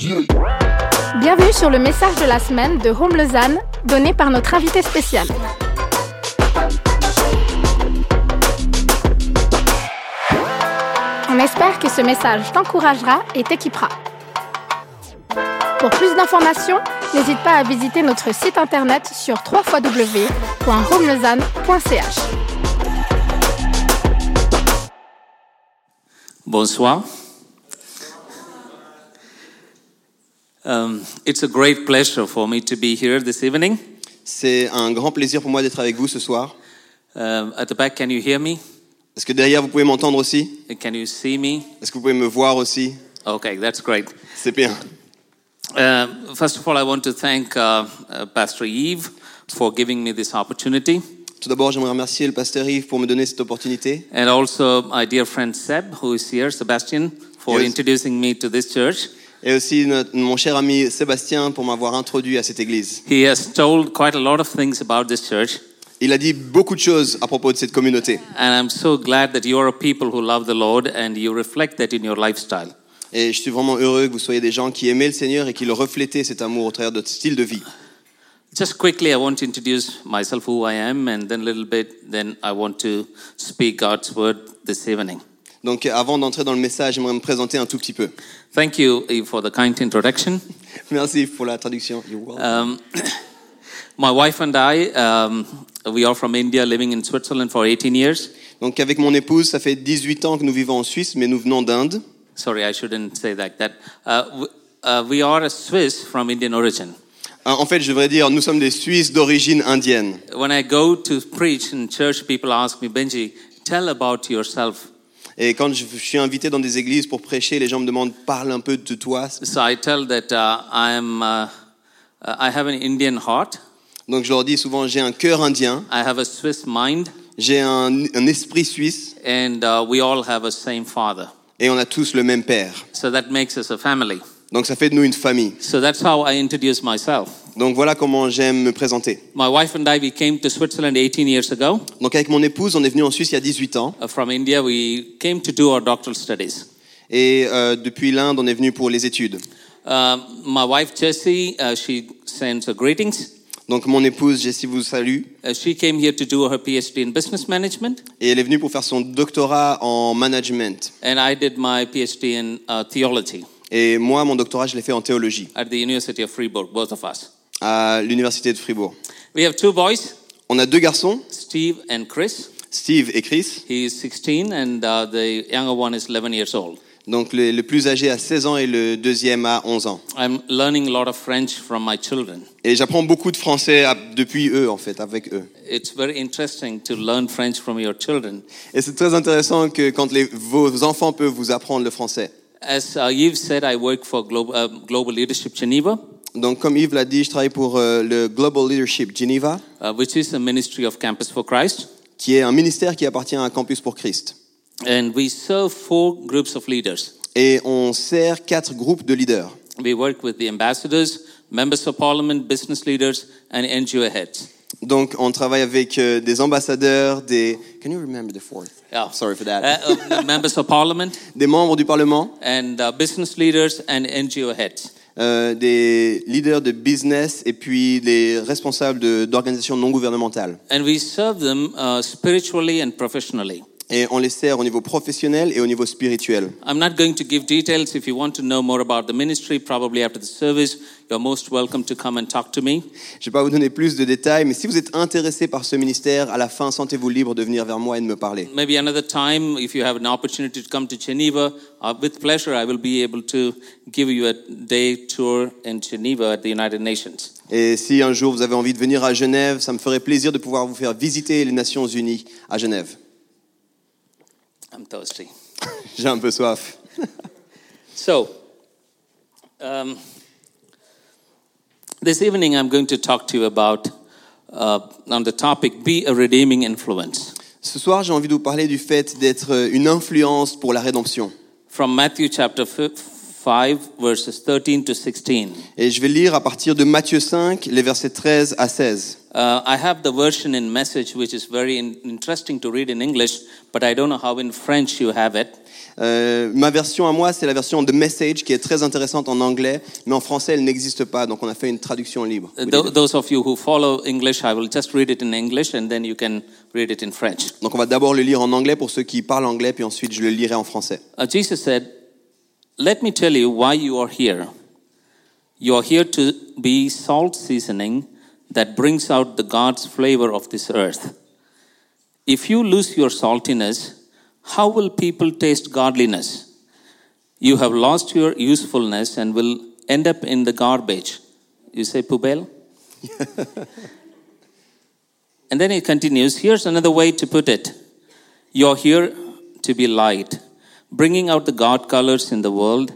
Bienvenue sur le message de la semaine de Home Lausanne, donné par notre invité spécial. On espère que ce message t'encouragera et t'équipera. Pour plus d'informations, n'hésite pas à visiter notre site internet sur www.homelausanne.ch. Bonsoir. Um, it's a great pleasure for me to be here this evening. C'est un grand plaisir pour moi d'être avec vous ce soir. Um, at the back, can you hear me? Est-ce que derrière vous pouvez m'entendre aussi Uh, Can you see me? Est-ce que vous pouvez me voir aussi Okay, that's great. C'est bien. Uh, first of all, I want to thank uh, uh, Pastor Eve for giving me this opportunity, Tout d'abord, j'aimerais remercier le pasteur Yves pour me donner cette opportunité. and also my dear friend Seb, who is here, Sebastian, for Yes. introducing me to this church. Et aussi notre- mon cher ami Sébastien pour m'avoir introduit à cette église. He has told quite a lot of things about this church, Il a dit beaucoup de choses à propos de cette communauté. and I'm so glad that you are a people who love the Lord and you reflect that in your lifestyle. Et je suis vraiment heureux que vous soyez des gens qui aimaient le Seigneur et qui le reflétaient cet amour au travers de votre style de vie. Just quickly, I want to introduce myself, who I am, and then a little bit, then I want to speak God's word this evening. Donc avant d'entrer dans le message, j'aimerais me présenter un tout petit peu. Thank you Eve, for the kind introduction. Merci pour la traduction. Um, my wife and I, um, we are from India, living in Switzerland for 18 years. Donc avec mon épouse, ça fait 18 ans que nous vivons en Suisse, mais nous venons d'Inde. Sorry, I shouldn't say that. That uh, uh, we are a Swiss from Indian origin. Euh, En fait, je devrais dire, nous sommes des Suisses d'origine indienne. When I go to preach in church, people ask me, Benji, tell about yourself. Et quand je suis invité dans des églises pour prêcher, les gens me demandent parle un peu de toi. So I tell that uh, I am, uh, uh, I have an Indian heart. Donc je leur dis souvent j'ai un cœur indien, I have a Swiss mind, j'ai un, un esprit suisse and uh, we all have a same father. et on a tous le même père. So that makes us a family. Donc ça fait de nous une famille. So that's how I introduce myself. Donc voilà comment j'aime me présenter. My wife and I, we came to Switzerland 18 years ago. Donc avec mon épouse, on est venu en Suisse il y a 18 ans Uh, from India, we came to do our doctoral studies. et euh, depuis l'Inde, on est venu pour les études. Uh, my wife Jessie, uh, she sends her greetings. Donc mon épouse Jessie vous salue Uh, she came here to do her PhD in business management, et elle est venue pour faire son doctorat en management. and I did my PhD in uh, theology Et moi, mon doctorat, je l'ai fait en théologie at the University of Fribourg, both of us. À l'université de Fribourg. We have two boys, On a deux garçons, Steve and Chris. Steve et Chris. He is 16, and uh, the younger one is 11 years old. Donc le, le plus âgé a 16 ans et le deuxième a 11 ans. I'm learning a lot of French from my children. Et j'apprends beaucoup de français à- depuis eux, en fait, avec eux. It's very interesting to learn French from your children. Et c'est très intéressant que quand les, vos enfants peuvent vous apprendre le français. As uh, Yves said, I work for Global, uh, Global Leadership Geneva, Donc comme Yves l'a dit, je travaille pour euh, le Global Leadership Geneva, uh, which is a ministry of Campus for Christ. qui est un ministère qui appartient à Campus pour Christ. And we serve four groups of leaders. Et on sert quatre groupes de leaders. We work with the ambassadors, members of parliament, business leaders, and NGO heads. Donc on travaille avec euh, des ambassadeurs, des... Can you remember the fourth? Yeah. Sorry for that. Uh, uh, members of parliament, Des membres du Parlement, and uh, business leaders, and NGO heads. Euh, des leaders de business et puis des responsables d'organisations non gouvernementales. And we serve them uh, spiritually and professionally. Et on les sert au niveau professionnel et au niveau spirituel. I'm not going to give details. If you want to know more about the ministry, probably after the service, you're most welcome to come and talk to me. Je ne vais pas vous donner plus de détails, mais si vous êtes intéressé par ce ministère, à la fin, sentez-vous libre de venir vers moi et de me parler. Maybe another time, if you have an opportunity to come to Geneva, with pleasure, I will be able to give you a day tour in Geneva at the United Nations. Et si un jour vous avez envie de venir à Genève, ça me ferait plaisir de pouvoir vous faire visiter les Nations Unies à Genève. I'm thirsty. J'ai un peu soif. So, um, this evening I'm going to talk to you about uh, on the topic "Be a redeeming influence" Ce soir, j'ai envie de vous parler du fait d'être une influence pour la rédemption. from Matthew chapter fif- 5, verses 13 to 16. Et je vais lire à partir de Matthieu 5, les versets 13 à 16. Uh, I have the version in message, which is very in- interesting to read in English, but I don't know how in French you have it. Euh, ma version à moi, c'est la version The Message, qui est très intéressante en anglais, mais en français, elle n'existe pas, donc on a fait une traduction libre. Uh, tho- those of you who follow English, I will just read it in English and then you can read it in French. Donc on va d'abord le lire en anglais pour ceux qui parlent anglais, puis ensuite je le lirai en français. Uh, Jesus said, Let me tell you why you are here. You are here to be salt seasoning that brings out the God's flavor of this earth. If you lose your saltiness, how will people taste godliness? You have lost your usefulness and will end up in the garbage. You say poubelle? and then he continues here's another way to put it. You're here to be light, bringing out the God colors in the world.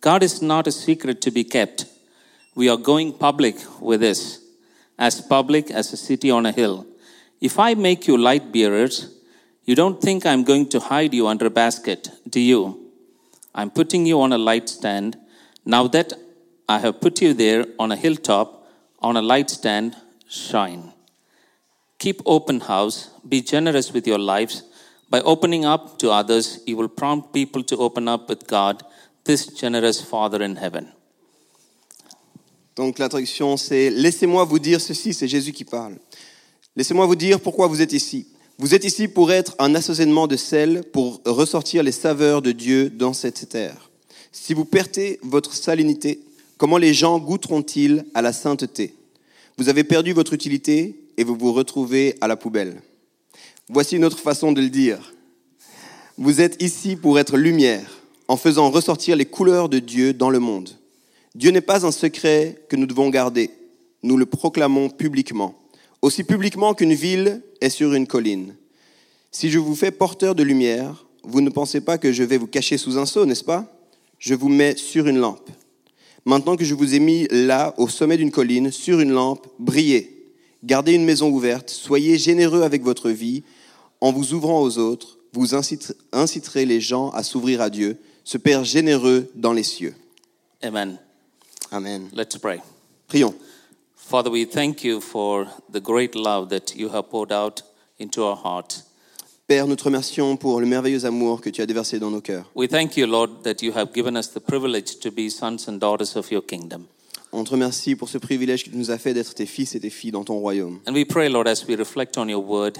God is not a secret to be kept. We are going public with this, as public as a city on a hill. If I make you light bearers, you don't think I'm going to hide you under a basket, do you? I'm putting you on a light stand. Now that I have put you there on a hilltop, on a light stand, shine. Keep open house. Be generous with your lives. By opening up to others, you will prompt people to open up with God, this generous Father in heaven. Donc la traduction, c'est Laissez-moi vous dire ceci, c'est Jésus qui parle. Laissez-moi vous dire pourquoi vous êtes ici. Vous êtes ici pour être un assaisonnement de sel, pour ressortir les saveurs de Dieu dans cette terre. Si vous perdez votre salinité, comment les gens goûteront-ils à la sainteté? Vous avez perdu votre utilité et vous vous retrouvez à la poubelle. Voici une autre façon de le dire. Vous êtes ici pour être lumière, en faisant ressortir les couleurs de Dieu dans le monde. Dieu n'est pas un secret que nous devons garder. Nous le proclamons publiquement, aussi publiquement qu'une ville est sur une colline. Si je vous fais porteur de lumière, vous ne pensez pas que je vais vous cacher sous un seau, n'est-ce pas? Je vous mets sur une lampe. Maintenant que je vous ai mis là, au sommet d'une colline, sur une lampe, brillez. Gardez une maison ouverte, soyez généreux avec votre vie. En vous ouvrant aux autres, vous incite- inciterez les gens à s'ouvrir à Dieu, ce Père généreux dans les cieux. Amen. Amen. Let's pray. Prions. Father, we thank you for the great love that you have poured out into our hearts. Père, nous te remercions pour le merveilleux amour que tu as déversé dans nos cœurs. We thank you, Lord, that you have given us the privilege to be sons and daughters of your kingdom. On te remercie pour ce privilège que tu nous as fait d'être tes fils et tes filles dans ton royaume. And we pray, Lord, as we reflect on your word,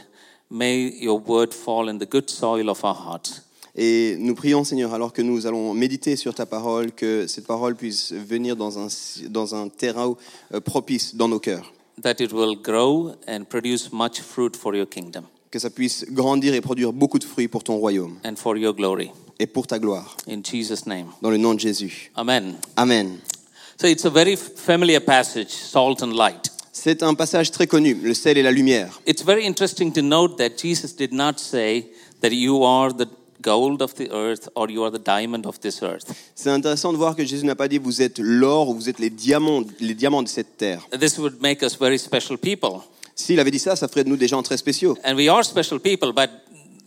may your word fall in the good soil of our hearts. Et nous prions, Seigneur, alors que nous allons méditer sur ta parole, que cette parole puisse venir dans un, dans un terrain euh, propice dans nos cœurs. that it will grow and produce much fruit for your kingdom Que ça puisse grandir et produire beaucoup de fruits pour ton royaume and for your glory. et pour ta gloire. In Jesus' name. Dans le nom de Jésus. Amen. Amen. So it's a very familiar passage, salt and light. C'est un passage très connu, le sel et la lumière. It's very interesting to note that Jesus did not say that you are the gold of the earth or you are the diamond of this earth. C'est intéressant de voir que Jésus n'a pas dit vous êtes l'or ou vous êtes les diamants, les diamants de cette terre. This would make us very special people. S'il avait dit ça, ça ferait de nous des gens très spéciaux. And we are special people, but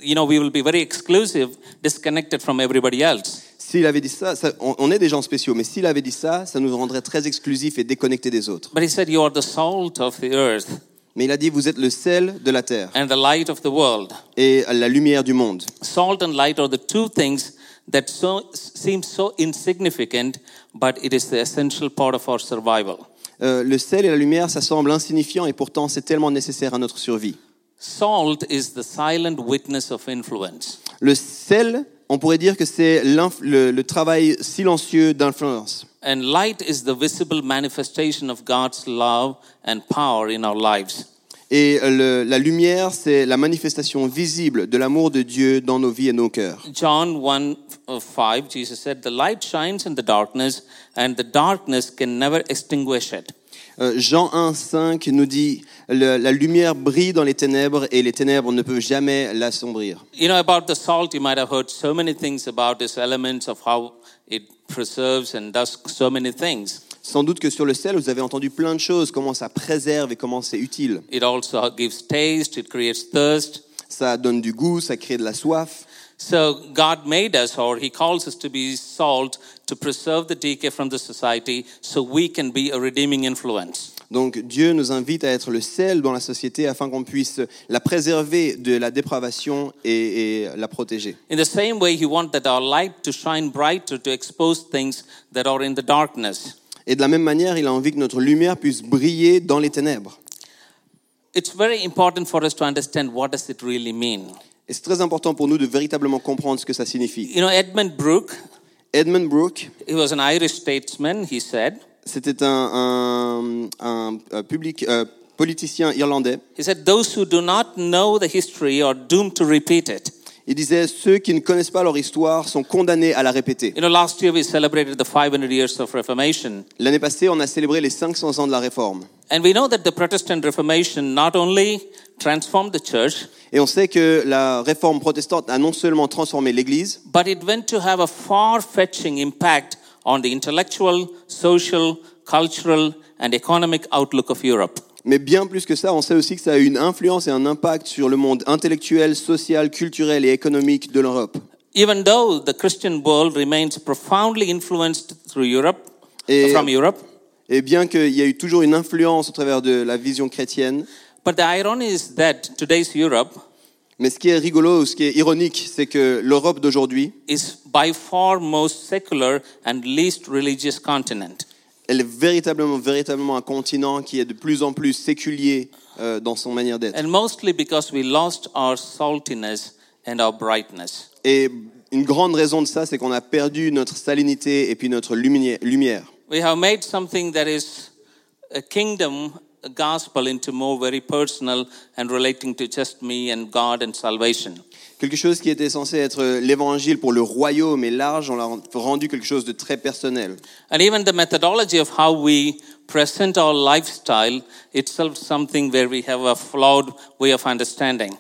you know, we will be very exclusive, disconnected from everybody else. S'il avait dit ça, ça- on, on est des gens spéciaux, mais s'il avait dit ça, ça nous rendrait très exclusifs et déconnectés des autres. But he said, You are the salt of the earth Mais il a dit vous êtes le sel de la terre and the light of the world. et la lumière du monde. Salt and light are the two things that so, seem so insignificant, but it is the essential part of our survival. Euh, le sel et la lumière, ça semble insignifiant et pourtant c'est tellement nécessaire à notre survie. Salt is the silent witness of influence. Le sel, on pourrait dire que c'est le, le travail silencieux d'influence. And light is the visible manifestation of God's love and power in our lives. Et le- la lumière, c'est la manifestation visible de l'amour de Dieu dans nos vies et nos cœurs. John 1 uh, 5, Jesus said, The light shines in the darkness, and the darkness can never extinguish it. Euh, Jean 1, 5 nous dit la lumière brille dans les ténèbres et les ténèbres ne peuvent jamais l'assombrir. You know, about the salt, you might have heard so many things about its elements, of how it preserves and does so many things. Sans doute que sur le sel, vous avez entendu plein de choses, comment ça préserve et comment c'est utile. It also gives taste, it creates thirst. Ça donne du goût, ça crée de la soif. So God made us, or He calls us to be salt, to preserve the decay from the society so we can be a redeeming influence. Donc Dieu nous invite à être le sel dans la société afin qu'on puisse la préserver de la dépravation et, et la protéger. In the same way, He wants that our light to shine brighter to expose things that are in the darkness. Et de la même manière, il a envie que notre lumière puisse briller dans les ténèbres. It's very important for us to understand what does it really mean. Et c'est très important pour nous de véritablement comprendre ce que ça signifie. You know, Edmund Brooke, Edmund Brooke, he was an Irish statesman. He said, c'était un, un- un- public, euh, politicien irlandais. he said, those who do not know the history are doomed to repeat it. Il disait ceux qui ne connaissent pas leur histoire sont condamnés à la répéter. You know, last year we celebrated the 500 years of Reformation. L'année passée, on a célébré les 500 ans de la Réforme. And we know that the Protestant Reformation not only transformed the church, Et on sait que la Réforme protestante a non seulement transformé l'Église, but it went to have a far fetching impact on the intellectual, social, cultural, and economic outlook of Europe. Mais bien plus que ça, on sait aussi que ça a eu une influence et un impact sur le monde intellectuel, social, culturel et économique de l'Europe. Even though the Christian world remains profoundly influenced through Europe, Et- from Europe, Et bien qu'il y a eu toujours une influence au travers de la vision chrétienne, but the irony is that today's Europe mais ce qui est rigolo, ce qui est ironique, c'est que l'Europe d'aujourd'hui, is by far most secular and least religious continent. Elle est véritablement, véritablement un continent qui est de plus en plus séculier euh, dans son manière d'être. And mostly because we lost our saltiness and our brightness. Et une grande raison de ça, c'est qu'on a perdu notre salinité et puis notre lumière. We have made something that is a kingdom gospel into more very personal and relating to just me and God and salvation. Quelque chose qui était censé être l'évangile pour le royaume et large, on l'a rendu quelque chose de très personnel. And even the methodology of how we present our lifestyle itself something where we have a flawed way of understanding.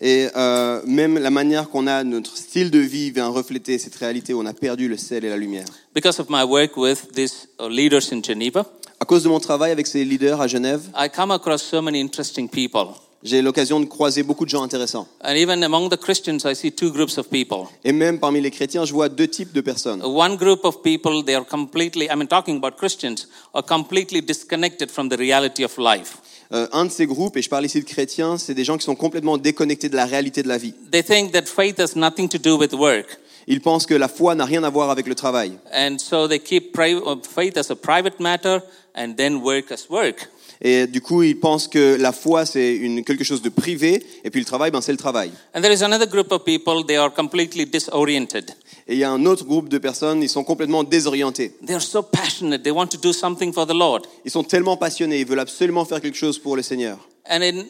Et euh, même la manière qu'on a notre style de vie vient refléter cette réalité où on a perdu le sel et la lumière. Because of my work with these uh, leaders in Geneva, À cause de mon travail avec ces leaders à Genève, I come across so many interesting people. J'ai l'occasion de croiser beaucoup de gens intéressants. And even among the Christians, I see two groups of people. Et même parmi les chrétiens, je vois deux types de personnes. One group of people, they are completely, I mean, talking about Christians, are completely disconnected from the reality of life. Euh, un de ces groupes, et je parle ici de chrétiens, c'est des gens qui sont complètement déconnectés de la réalité de la vie. They think that faith has nothing to do with work. Ils pensent que la foi n'a rien à voir avec le travail. And so they keep uh, faith as a private matter and then work as work. Et du coup, ils pensent que la foi, c'est une, quelque chose de privé, et puis le travail, ben, c'est le travail. And there is another group of people, they are completely disoriented. Et il y a un autre groupe de personnes, ils sont complètement désorientés. They are so passionate, they want to do something for the Lord. Ils sont tellement passionnés, ils veulent absolument faire quelque chose pour le Seigneur. And in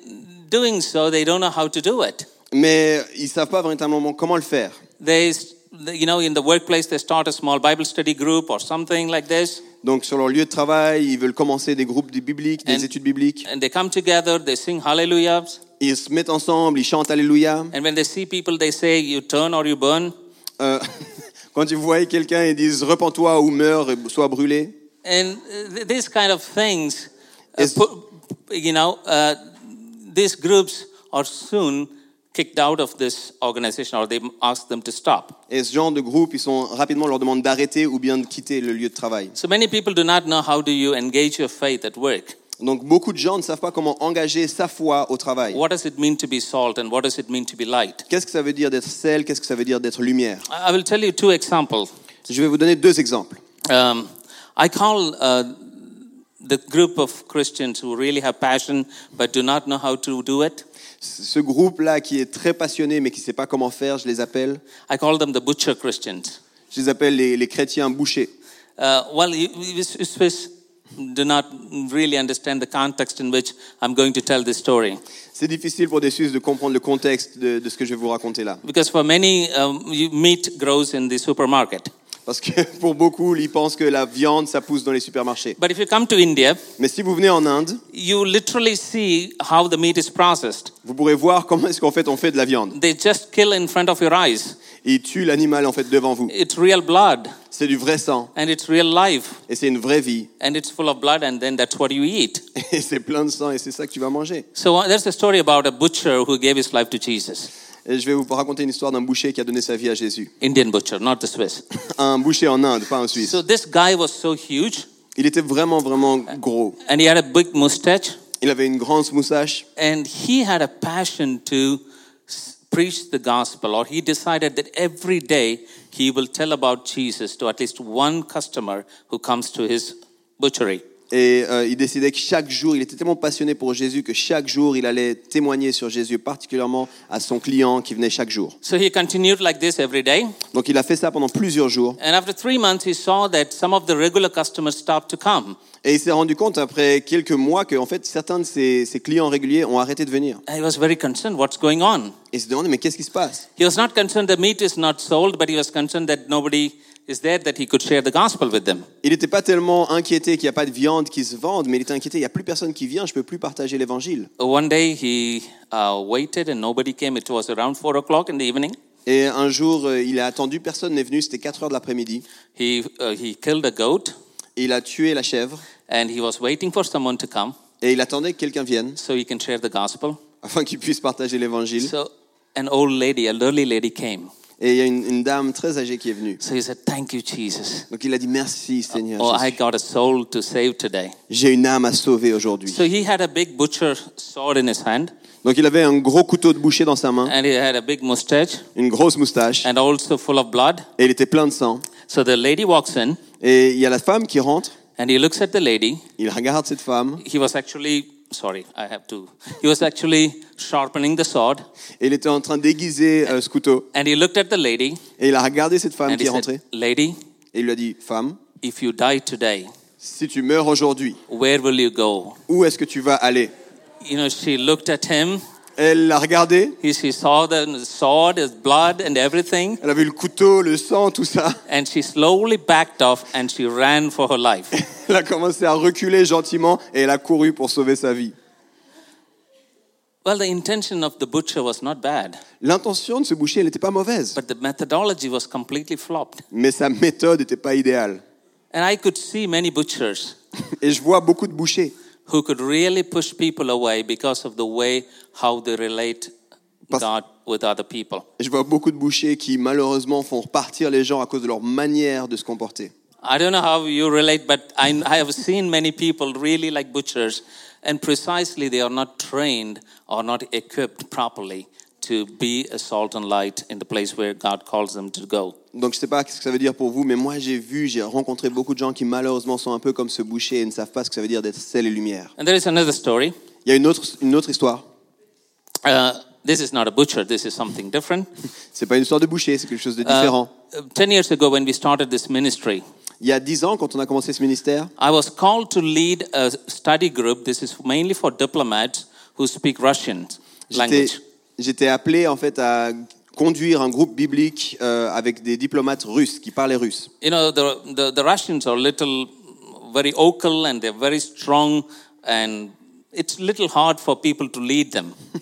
doing so, they don't know how to do it. Mais ils savent pas véritablement comment le faire. They, you know, in the workplace, they start a small Bible study group or something like this. Donc sur leur lieu de travail, ils veulent commencer des groupes bibliques, des And- études bibliques. And they come together, they sing hallelujahs. Ils se mettent ensemble, ils chantent Alléluia. And when they see people, they say, you turn or you burn. Euh, quand ils voient quelqu'un, ils disent repens-toi ou meurs, et sois brûlé. And uh, th- these kind of things, uh, you know, uh, these groups are soon kicked out of this organization or they ask them to stop. Et ce genre de groupe, ils sont rapidement on leur demande d'arrêter ou bien de quitter le lieu de travail. So many people do not know how do you engage your faith at work. Donc beaucoup de gens ne savent pas comment engager sa foi au travail. What does it mean to be salt and what does it mean to be light? Qu'est-ce que ça veut dire d'être sel? Qu'est-ce que ça veut dire d'être lumière? I I will tell you two examples. Je vais vous donner deux exemples. Um, I call uh, the group of Christians who really have passion but do not know how to do it. Ce groupe-là qui est très passionné mais qui ne sait pas comment faire, je les appelle. I call them the butcher Christians. Je les appelle les, les chrétiens bouchers. Uh, well, you, you Swiss do not really understand the context in which I'm going to tell this story. C'est difficile pour des Suisses de comprendre le contexte de, de ce que je vais vous raconter là. Because for many, um, meat grows in the supermarket. Parce que pour beaucoup, ils pensent que la viande, ça pousse dans les supermarchés. But if you come to India, Mais si vous venez en Inde, you literally see how the meat is processed. vous pourrez voir comment est-ce qu'en fait on fait de la viande. They just kill in front of your eyes. Ils tuent l'animal en fait devant vous. It's real blood C'est du vrai sang and it's real life et c'est une vraie vie. and it's full of blood and then that's what you eat. Et c'est plein de sang et c'est ça que tu vas manger. So uh, there's a story about a butcher who gave his life to Jesus. Et je vais vous raconter une histoire d'un boucher qui a donné sa vie à Jésus. Indian butcher, not the Swiss. Un boucher en Inde, pas un Suisse. So this guy was so huge, Il était vraiment, vraiment gros. and he had a big mustache, Il avait une grande moustache and he had a passion to preach the gospel, or he decided that every day he will tell about Jesus to at least one customer who comes to his butchery. Et euh, il décidait que chaque jour, il était tellement passionné pour Jésus que chaque jour, il allait témoigner sur Jésus, particulièrement à son client qui venait chaque jour. So he continued like this every day. Donc il a fait ça pendant plusieurs jours. And after three months, he saw that some of the regular customers stopped to come. Et il s'est rendu compte après quelques mois que en fait, certains de ses, ses clients réguliers ont arrêté de venir. And he was very concerned what's going on? Et il se demandait, mais qu'est-ce qui se passe? He was not concerned the meat is not sold, but he was concerned that nobody is there that he could share the gospel with them? Il n'était pas tellement inquiété qu'il n'y a pas de viande qui se vende, mais il était inquiété, il n'y a plus personne qui vient, je ne peux plus partager l'évangile. One day he waited and nobody came. It was around four o'clock in the evening. Et un jour, euh, il a attendu, personne n'est venu, c'était 4 heures de l'après-midi. He, uh, he killed a goat Et il a tué la chèvre and he was waiting for someone to come et il attendait que quelqu'un vienne so he can share the gospel. afin qu'il puisse partager l'évangile. So an old lady, elderly lady came. Et il y a une, une dame très âgée qui est venue. So he said, Thank you, Jesus. Donc il a dit merci Seigneur. Oh, I Jésus. got a soul to save today. J'ai une âme à sauver aujourd'hui. So he had a big butcher sword in his hand Donc il avait un gros couteau de boucher dans sa main, and he had a big mustache une grosse moustache and also full of blood. et il était plein de sang. So the lady walks in Et il y a la femme qui rentre, and he looks at the lady. il regarde cette femme He was actually, sorry, I have to, he was actually sharpening the sword et il était en train d'aiguiser euh, ce couteau. and he looked at the lady Et il a regardé cette femme and qui he est rentrée said, Lady, et il lui a dit Femme, if you die today, si tu meurs aujourd'hui, where will you go? où est-ce que tu vas aller? You know, she looked at him. Elle l'a regardé, He, she saw the sword, his blood, and everything. elle avait le couteau, le sang, tout ça. And she slowly backed off and she ran for her life. Elle a commencé à reculer gentiment et elle a couru pour sauver sa vie. Well, the intention of the butcher was not bad, L'intention de ce boucher, n'était pas mauvaise, but the methodology was completely flopped. mais sa méthode n'était pas idéale. And I could see many butchers Et je vois beaucoup de bouchers who could really push people away because of the way how they relate Parce- God with other people. Je vois beaucoup de bouchers qui malheureusement font repartir les gens à cause de leur manière de se comporter. I don't know how you relate, but I, I have seen many people really like butchers, and precisely they are not trained or not equipped properly to be a salt and light in the place where God calls them to go. Donc je sais pas ce que ça veut dire pour vous, mais moi j'ai vu, j'ai rencontré beaucoup de gens qui malheureusement sont un peu comme ce boucher et ne savent pas ce que ça veut dire d'être sel et lumière. And there is another story. Il y a une autre, une autre histoire. Uh, this is not a butcher, this is something different. C'est pas une histoire de boucher, c'est quelque chose de différent. Uh, 10 years ago, when we started this ministry, Il y a dix ans, quand on a commencé ce ministère, I was called to lead a study group. This is mainly for diplomats who speak Russian language. j'étais appelé en fait à conduire un groupe biblique euh, avec des diplomates russes qui parlaient russe. You know, the, the, the Russians are little, very vocal and they're very strong, and it's little hard for people to lead them.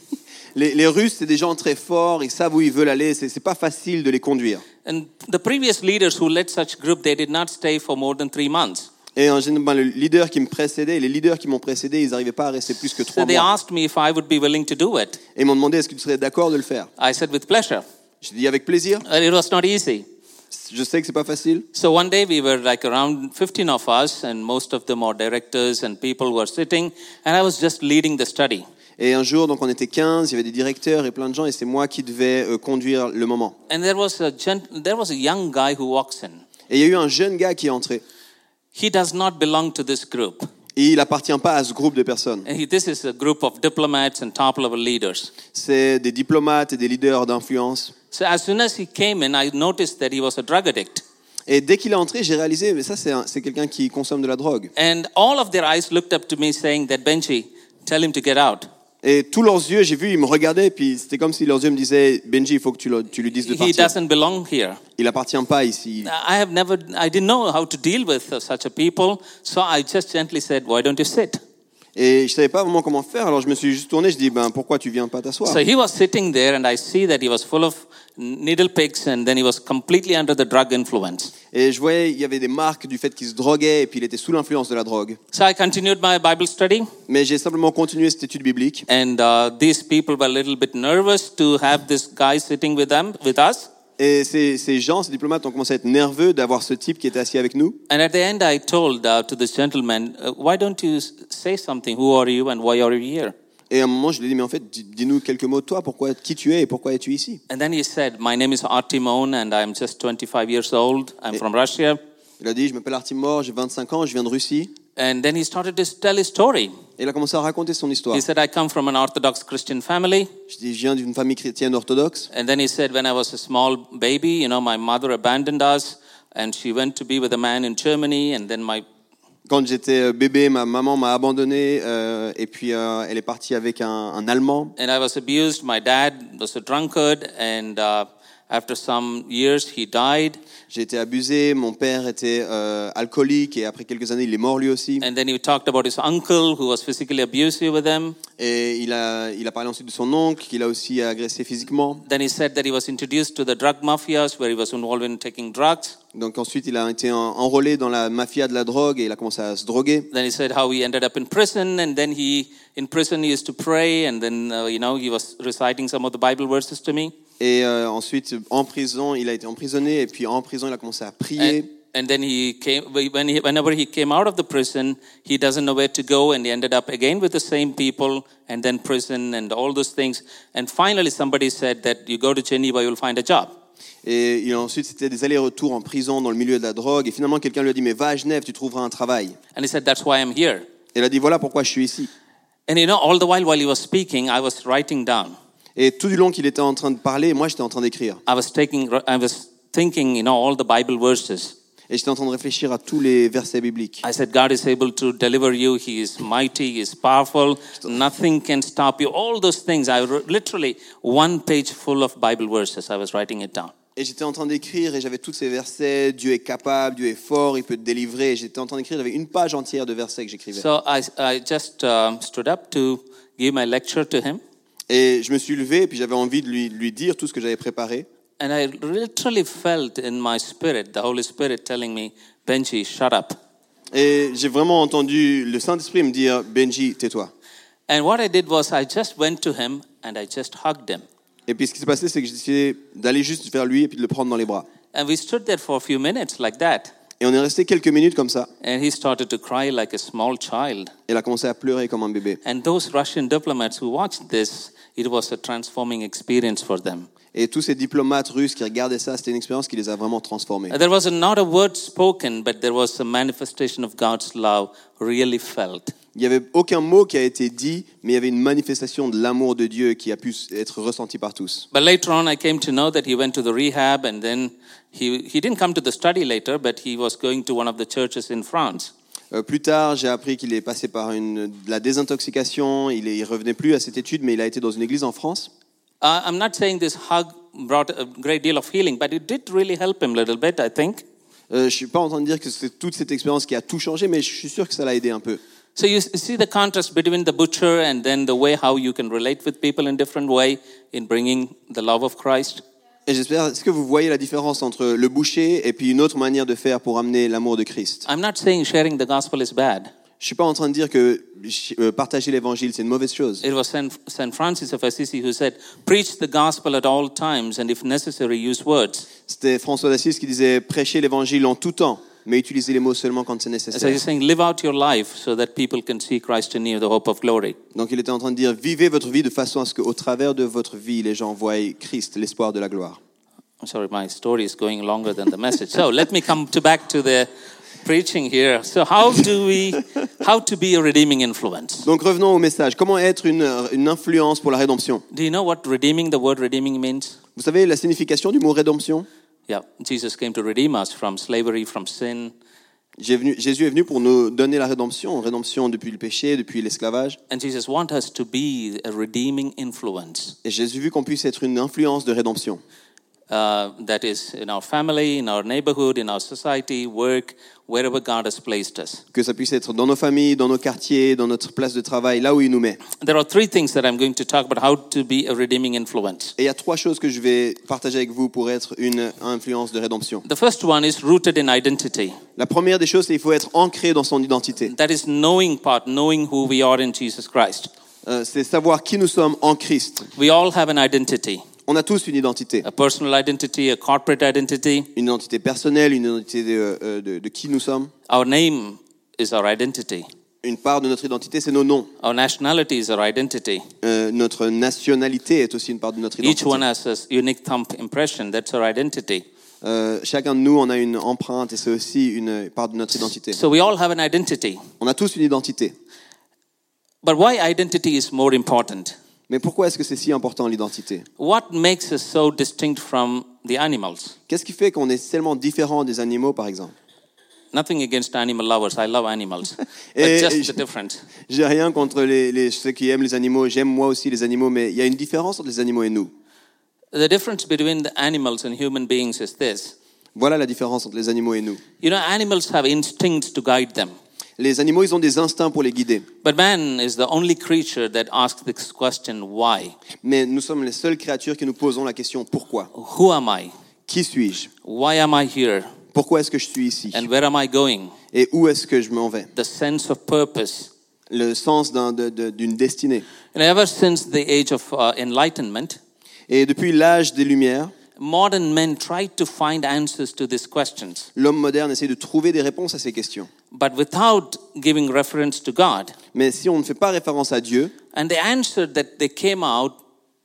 Les, les Russes, c'est des gens très forts, ils savent où ils veulent aller, c'est c'est pas facile de les conduire. And the previous leaders who led such group, they did not stay for more than three months. Et en général, le leader qui me précédait, les leaders qui m'ont précédé, ils n'arrivaient pas à rester plus que So trois they mois. asked me if I would be willing to do it. Et ils m'ont demandé est-ce que tu serais d'accord de le faire? I said with pleasure. J'ai dit avec plaisir. And it was not easy. Je sais que c'est pas facile. So one day we were like around 15 of us, and most of them are directors and people were sitting, and I was just leading the study. Et un jour, donc on était 15, il y avait des directeurs et plein de gens, et c'est moi qui devais euh, conduire le moment. And there was a gent- there was a young guy who walks in. Et il y a eu un jeune gars qui est entré. He does not belong to this group. Et il appartient pas à ce groupe de personnes. And he- this is a group of diplomats and top level leaders. C'est des diplomates et des leaders d'influence. So as soon as he came in, I noticed that he was a drug addict. Et dès qu'il est entré, j'ai réalisé, mais ça, c'est quelqu'un qui consomme de la drogue. And all of their eyes looked up to me saying that Benji, tell him to get out. Et tous leurs yeux, j'ai vu, ils me regardaient, puis c'était comme si leurs yeux me disaient, Benji, il faut que tu, le- tu lui dises de He partir. doesn't belong here. Il appartient pas ici. I have never, I didn't know how to deal with such a people, so I just gently said, why don't you sit? Et je savais pas vraiment comment faire, alors je me suis juste tourné, je dis, ben pourquoi tu viens pas t'asseoir? So he was sitting there, and I see that he was full of needle picks, and then he was completely under the drug influence. Et je voyais, il y avait des marques du fait qu'il se droguait et puis il était sous l'influence de la drogue. So I continued my Bible study, Mais j'ai simplement continué cette étude biblique. and uh, these people were a little bit nervous to have this guy sitting with them, with us. Et ces, ces gens, ces diplomates ont commencé à être nerveux d'avoir ce type qui était assis avec nous. And at the end, I told uh, to this gentleman, uh, "Why don't you s- say something? Who are you, and why are you here?" Et à un moment, je lui ai dit, mais en fait, dis- dis-nous quelques mots de toi, pourquoi, qui tu es et pourquoi es-tu ici? And then he said, "My name is Artimon, and I'm just 25 years old. I'm from Russia." Il a dit, je m'appelle Artimor, j'ai 25 ans, je viens de Russie. And then he started to tell his story. Il a commencé à raconter son histoire. He said, "I come from an Orthodox Christian family." Je viens d'une famille chrétienne orthodoxe. And then he said, when I was a small baby, you know, my mother abandoned us and she went to be with a man in Germany. And then my, Quand j'étais euh, bébé, ma maman m'a abandonné euh, et puis euh, elle est partie avec un, un Allemand. and I was abused. My dad was a drunkard. And uh, after some years, he died. J'ai été abusé, mon père était euh, alcoolique et après quelques années, il est mort lui aussi. And then he talked about his uncle who was physically abusive with him. Et il a, il a parlé ensuite de son oncle qu'il a aussi agressé physiquement. Then he said that he was introduced to the drug mafias where he was involved in taking drugs. Donc ensuite, il a été en- enrôlé dans la mafia de la drogue et il a commencé à se droguer. Then he said how he ended up in prison. And then he, in prison, he used to pray. And then, uh, you know, he was reciting some of the Bible verses to me. Et euh, ensuite, en prison, il a été emprisonné et puis en prison, il a commencé à prier. And, and then he came, when he, whenever he came out of the prison, he doesn't know where to go, and he ended up again with the same people, and then prison, and all those things. And finally, somebody said that you go to Geneva, you'll find a job. Et ensuite, c'était des allers-retours en prison dans le milieu de la drogue. Et finalement, quelqu'un lui a dit, mais va à Genève, tu trouveras un travail. And he said, That's why I'm here. Et il a dit, voilà pourquoi je suis ici. And you know, all the while while he was speaking, I was writing down. Et tout du long qu'il était en train de parler, moi, j'étais en train d'écrire. I was taking, I was thinking, you know, all the Bible verses. Et j'étais en train de réfléchir à tous les versets bibliques. I said, God is able to deliver you. He is mighty. He is powerful. Nothing can stop you. All those things. I wrote literally one page full of Bible verses. I was writing it down. Et j'étais en train d'écrire et j'avais tous ces versets. Dieu est capable, Dieu est fort, il peut te délivrer. J'étais en train d'écrire, j'avais une page entière de versets que j'écrivais. So I, I just um, stood up to give my lecture to him. Et je me suis levé et puis j'avais envie de lui, dire tout ce que j'avais préparé. And I literally felt in my spirit, the Holy Spirit telling me, Benji, shut up. Et j'ai vraiment entendu le Saint-Esprit me dire, Benji, tais-toi. And what I did was I just went to him and I just hugged him. Et puis ce qui s'est passé, c'est que j'ai décidé d'aller juste vers lui et puis de le prendre dans les bras. And we stood there for a few minutes like that. Et on est resté quelques minutes comme ça. And he started to cry like a small child. Et il a commencé à pleurer comme un bébé. And those Russian diplomats who watched this, it was a transforming experience for them. Et tous ces diplomates russes qui regardaient ça, c'était une expérience qui les a vraiment transformés. There was not a word spoken, but there was a manifestation of God's love really felt. Il n'y avait aucun mot qui a été dit, mais il y avait une manifestation de l'amour de Dieu qui a pu être ressenti par tous. But later on, I came to know that he went to the rehab, and then he, he didn't come to the study later, but he was going to one of the churches in France. Euh, plus tard, j'ai appris qu'il est passé par une, de la désintoxication. Il ne revenait plus à cette étude, mais il a été dans une église en France. Uh, I'm not saying this hug brought a great deal of healing, but it did really help him a little bit, I think. Euh, je ne suis pas en train de dire que c'est toute cette expérience qui a tout changé, mais je suis sûr que ça l'a aidé un peu. So you see the contrast between the butcher and then the way how you can relate with people in different way in bringing the love of Christ? Et j'espère, est-ce que vous voyez la différence entre le boucher et puis une autre manière de faire pour amener l'amour de Christ? I'm not saying sharing the gospel is bad. Je suis pas en train de dire que euh, partager l'évangile, c'est une mauvaise chose. It was Saint, Saint Francis of Assisi who said, Preach the gospel at all times, and if necessary, use words. C'était François d'Assise qui disait prêcher l'évangile en tout temps, mais utilisez les mots seulement quand c'est So nécessaire. he's saying, Live out your life so that people can see Christ in you, the hope of glory. Donc il était en train de dire vivez votre vie de façon à ce qu'au travers de votre vie, les gens voient Christ, l'espoir de la gloire. I'm sorry, my story is going longer than the message. So let me come to back to the preaching here. So how do we, how to be a redeeming influence? Donc revenons au message. Comment être une, une influence pour la rédemption? Do you know what redeeming, the word redeeming means? Vous savez la signification du mot rédemption? Yeah, Jesus came to redeem us from slavery, from sin. Jésus est venu pour nous donner la rédemption, rédemption depuis le péché, depuis l'esclavage. And Jesus wants us to be a redeeming influence. Et Jésus veut qu'on puisse être une influence de rédemption. Uh, that is in our family, in our neighborhood, in our society, work, wherever God has placed us. Que ça puisse être dans nos familles, dans nos quartiers, dans notre place de travail, là où il nous met. There are three things that I'm going to talk about how to be a redeeming influence. Et il y a trois choses que je vais partager avec vous pour être une influence de rédemption. The first one is rooted in identity. La première des choses, c'est qu'il faut être ancré dans son identité. That is knowing part, knowing who we are in Jesus Christ. Euh, c'est savoir qui nous sommes en Christ. We all have an identity On a tous une identité. a personal identity, a corporate identity. Une identité personnelle, une identité de, euh, de- de qui nous sommes. Our name is our identity. Une part de notre identité, c'est nos noms. Our nationality is our identity. Euh, notre nationalité est aussi une part de notre Each one identité. has a unique thumb impression. That's our identity. Euh, chacun de nous, on a une empreinte et c'est aussi une part de notre identité. So we all have an identity. On a tous une identité. But why identity is more important? Mais pourquoi est-ce que c'est si important l'identité? What makes us so distinct from the animals? Qu'est-ce qui fait qu'on est tellement différent des animaux, par exemple? Nothing against animal lovers. I love animals. But Et- just et the je- difference. J'ai rien contre les, les- ceux qui aiment les animaux. J'aime moi aussi les animaux, mais il y a une différence entre les animaux et nous. The difference between the animals and human beings is this. Voilà la différence entre les animaux et nous. You know, animals have instincts to guide them. Les animaux, ils ont des instincts pour les guider. But man is the only creature that asks this question, why? Mais nous sommes les seules créatures qui nous posons la question pourquoi? Who am I? Qui suis-je? Why am I here? Pourquoi est-ce que je suis ici? And where am I going? Et où est-ce que je m'en vais? The sense of purpose. Le sens de- d'une destinée. And ever since the age of uh, enlightenment, Et depuis l'âge des Lumières, modern men try to find answers to these questions, l'homme moderne essaie de trouver des réponses à ces questions. But without giving reference to God. Mais si on ne fait pas référence à Dieu, And the answer that they came out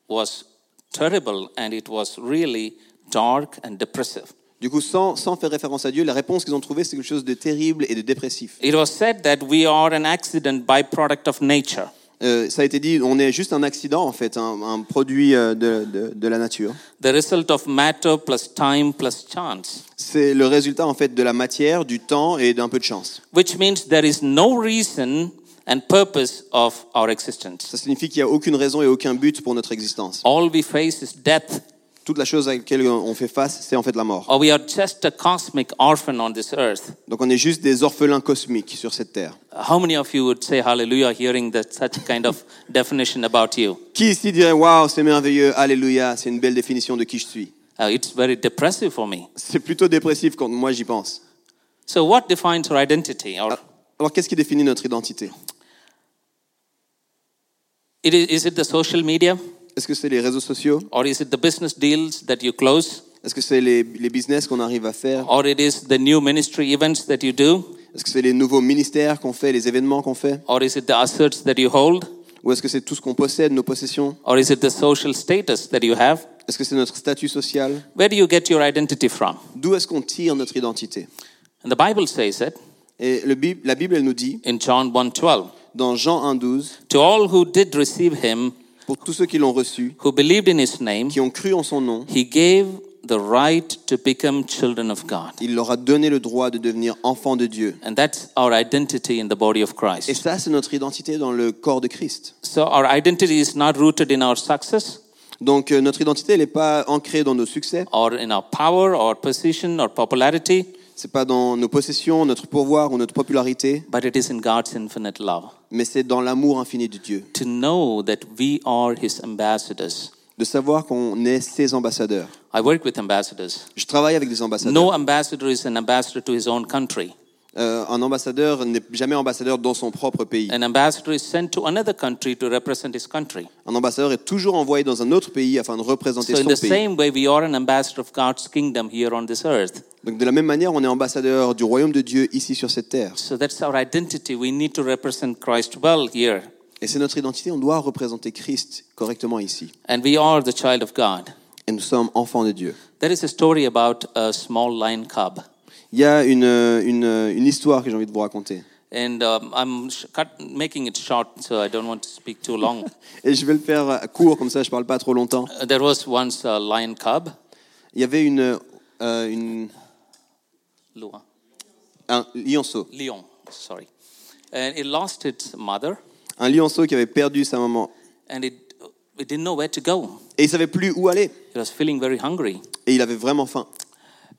was terrible and it was really dark and depressive. du coup, sans, sans faire référence à Dieu, la réponse qu'ils ont trouvée, c'est quelque chose de terrible et de dépressif. It was said that we are an accident byproduct of nature. Euh, ça a été dit, on est juste un accident, en fait, un, un produit euh, de, de- de la nature. The result of matter plus time plus chance, C'est le résultat, en fait, de la matière, du temps et d'un peu de chance. which means there is no reason and purpose of our existence. Ça signifie qu'il n'y a aucune raison et aucun but pour notre existence. All we face is death, Toute la chose à laquelle on fait face, c'est en fait la mort. or we are just a cosmic orphan on this earth. Donc on est juste des orphelins cosmiques sur cette terre. How many of you would say hallelujah hearing that such kind of definition about you? Qui ici dirait Waouh, c'est merveilleux, Alléluia, c'est une belle définition de qui je suis? Uh, it's very depressive for me. C'est plutôt dépressif quand moi j'y pense. So, what defines our identity? Or Alors qu'est-ce qui définit notre identité? it is, is it the social media, Est-ce que c'est les réseaux sociaux? Or is it the business deals that you close, Est-ce que c'est les, les business qu'on arrive à faire? Or it is the new ministry events that you do, Est-ce que c'est les nouveaux ministères qu'on fait, les événements qu'on fait? Or is it the assets that you hold, Ou est-ce que c'est tout ce qu'on possède, nos possessions? Or is it the social status that you have? Est-ce que c'est notre statut social? Where do you get your identity from? D'où est-ce qu'on tire notre identité? And the Bible says it Et le la Bible, elle nous dit, in John 1:12. dans Jean 1,12, To all who did receive him, pour tous ceux qui l'ont reçu, who believed in his name, qui ont cru en son nom, he gave the right to become children of God. il leur a donné le droit de devenir enfants de Dieu. And that's our identity in the body of Et Christ. ça, c'est notre identité dans le corps de Christ. So our identity is not rooted in our success Donc euh, notre identité, n'est pas ancrée dans nos succès, or in our power or position or popularity, c'est pas dans nos possessions, notre pouvoir ou notre popularité, but it is in God's infinite love. mais c'est dans l'amour infini de Dieu. To know that we are his ambassadors. De savoir qu'on est ses ambassadeurs. I work with ambassadors. Je travaille avec des ambassadeurs. No ambassador is an ambassador to his own country. Euh, un ambassadeur n'est jamais ambassadeur dans son propre pays. An ambassador is sent to another country to represent his country. Un ambassadeur est toujours envoyé dans un autre pays afin de représenter So, in son the pays. same way, we are an ambassador of God's kingdom here on this earth. Donc de la même manière, on est ambassadeur du royaume de Dieu ici sur cette terre. So, that's our identity. We need to represent Christ well here. Et c'est notre identité, on doit représenter Christ correctement ici. And we are the child of God. Et nous sommes enfants de Dieu. There is a story about a small lion cub. Il y a une, une, une histoire que j'ai envie de vous raconter. And um, I'm cut, making it short, so I don't want to speak too long. Et je vais le faire court, comme ça je parle pas trop longtemps. Uh, there was once a lion cub. Il y avait une, euh, une, Lua. un lionceau. Lion, sorry. And it lost its mother, Un lionceau qui avait perdu sa maman. and it, it didn't know where to go. Et il savait plus où aller. It was feeling very hungry. Et il avait vraiment faim.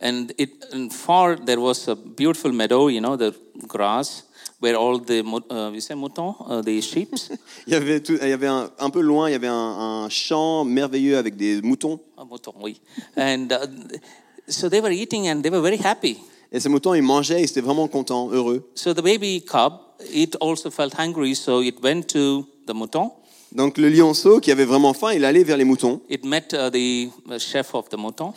And it and far there was a beautiful meadow, you know, the grass where all the uh, you say mouton, uh, the sheep. Il y avait, tout- il y avait un, un peu loin, il y avait un, un champ merveilleux avec des moutons. Ah, mouton, oui. And uh, so they were eating and they were very happy. Et ces moutons, ils mangeaient, ils étaient vraiment contents, heureux. So the baby cub, it also felt hungry, so it went to the mouton. Donc le lionceau, qui avait vraiment faim, il allait vers les moutons. It met uh, the uh, chef of the mouton.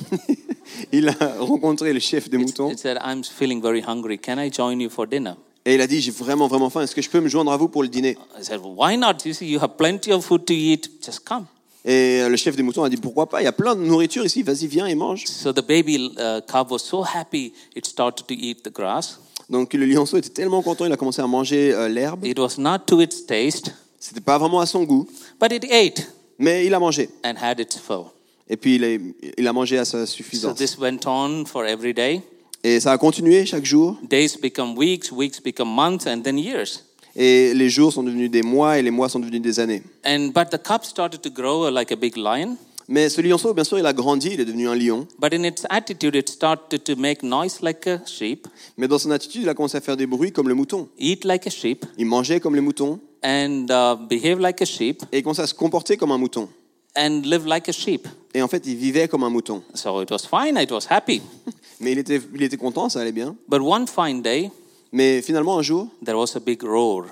Il a rencontré le chef des moutons. It said, "I'm feeling very hungry. Can I join you for dinner?" Et il a dit, j'ai vraiment, vraiment faim. Est-ce que je peux me joindre à vous pour le dîner? I said, "Why not? You see, you have plenty of food to eat. Just come." Et le chef des moutons a dit, pourquoi pas? Il y a plein de nourriture ici. Vas-y, viens et mange. So the baby uh, cub was so happy, it started to eat the grass. Donc le lionceau était tellement content, il a commencé à manger euh, l'herbe. It was not to its taste, C'était pas vraiment à son goût, but it ate mais il a mangé. and had its fill. Et puis il a, il a mangé à sa So suffisance. this went on for every day. Et ça a continué chaque jour. Days become weeks, weeks become months, and then years. Et les jours sont devenus des mois et les mois sont devenus des années. And but the cub started to grow like a big lion. Mais ce lionceau, bien sûr, il a grandi, il est devenu un lion. But in its attitude, it started to make noise like a sheep, Mais dans son attitude, il a commencé à faire des bruits comme le mouton. eat like a sheep, Il mangeait comme les moutons and uh, behave like a sheep, et il commençait à se comporter comme un mouton. and live like a sheep. Et en fait, il vivait comme un mouton. So it was fine. It was happy. Mais il était, il était content, ça allait bien. But one fine day, Mais finalement, un jour, there was a big roar.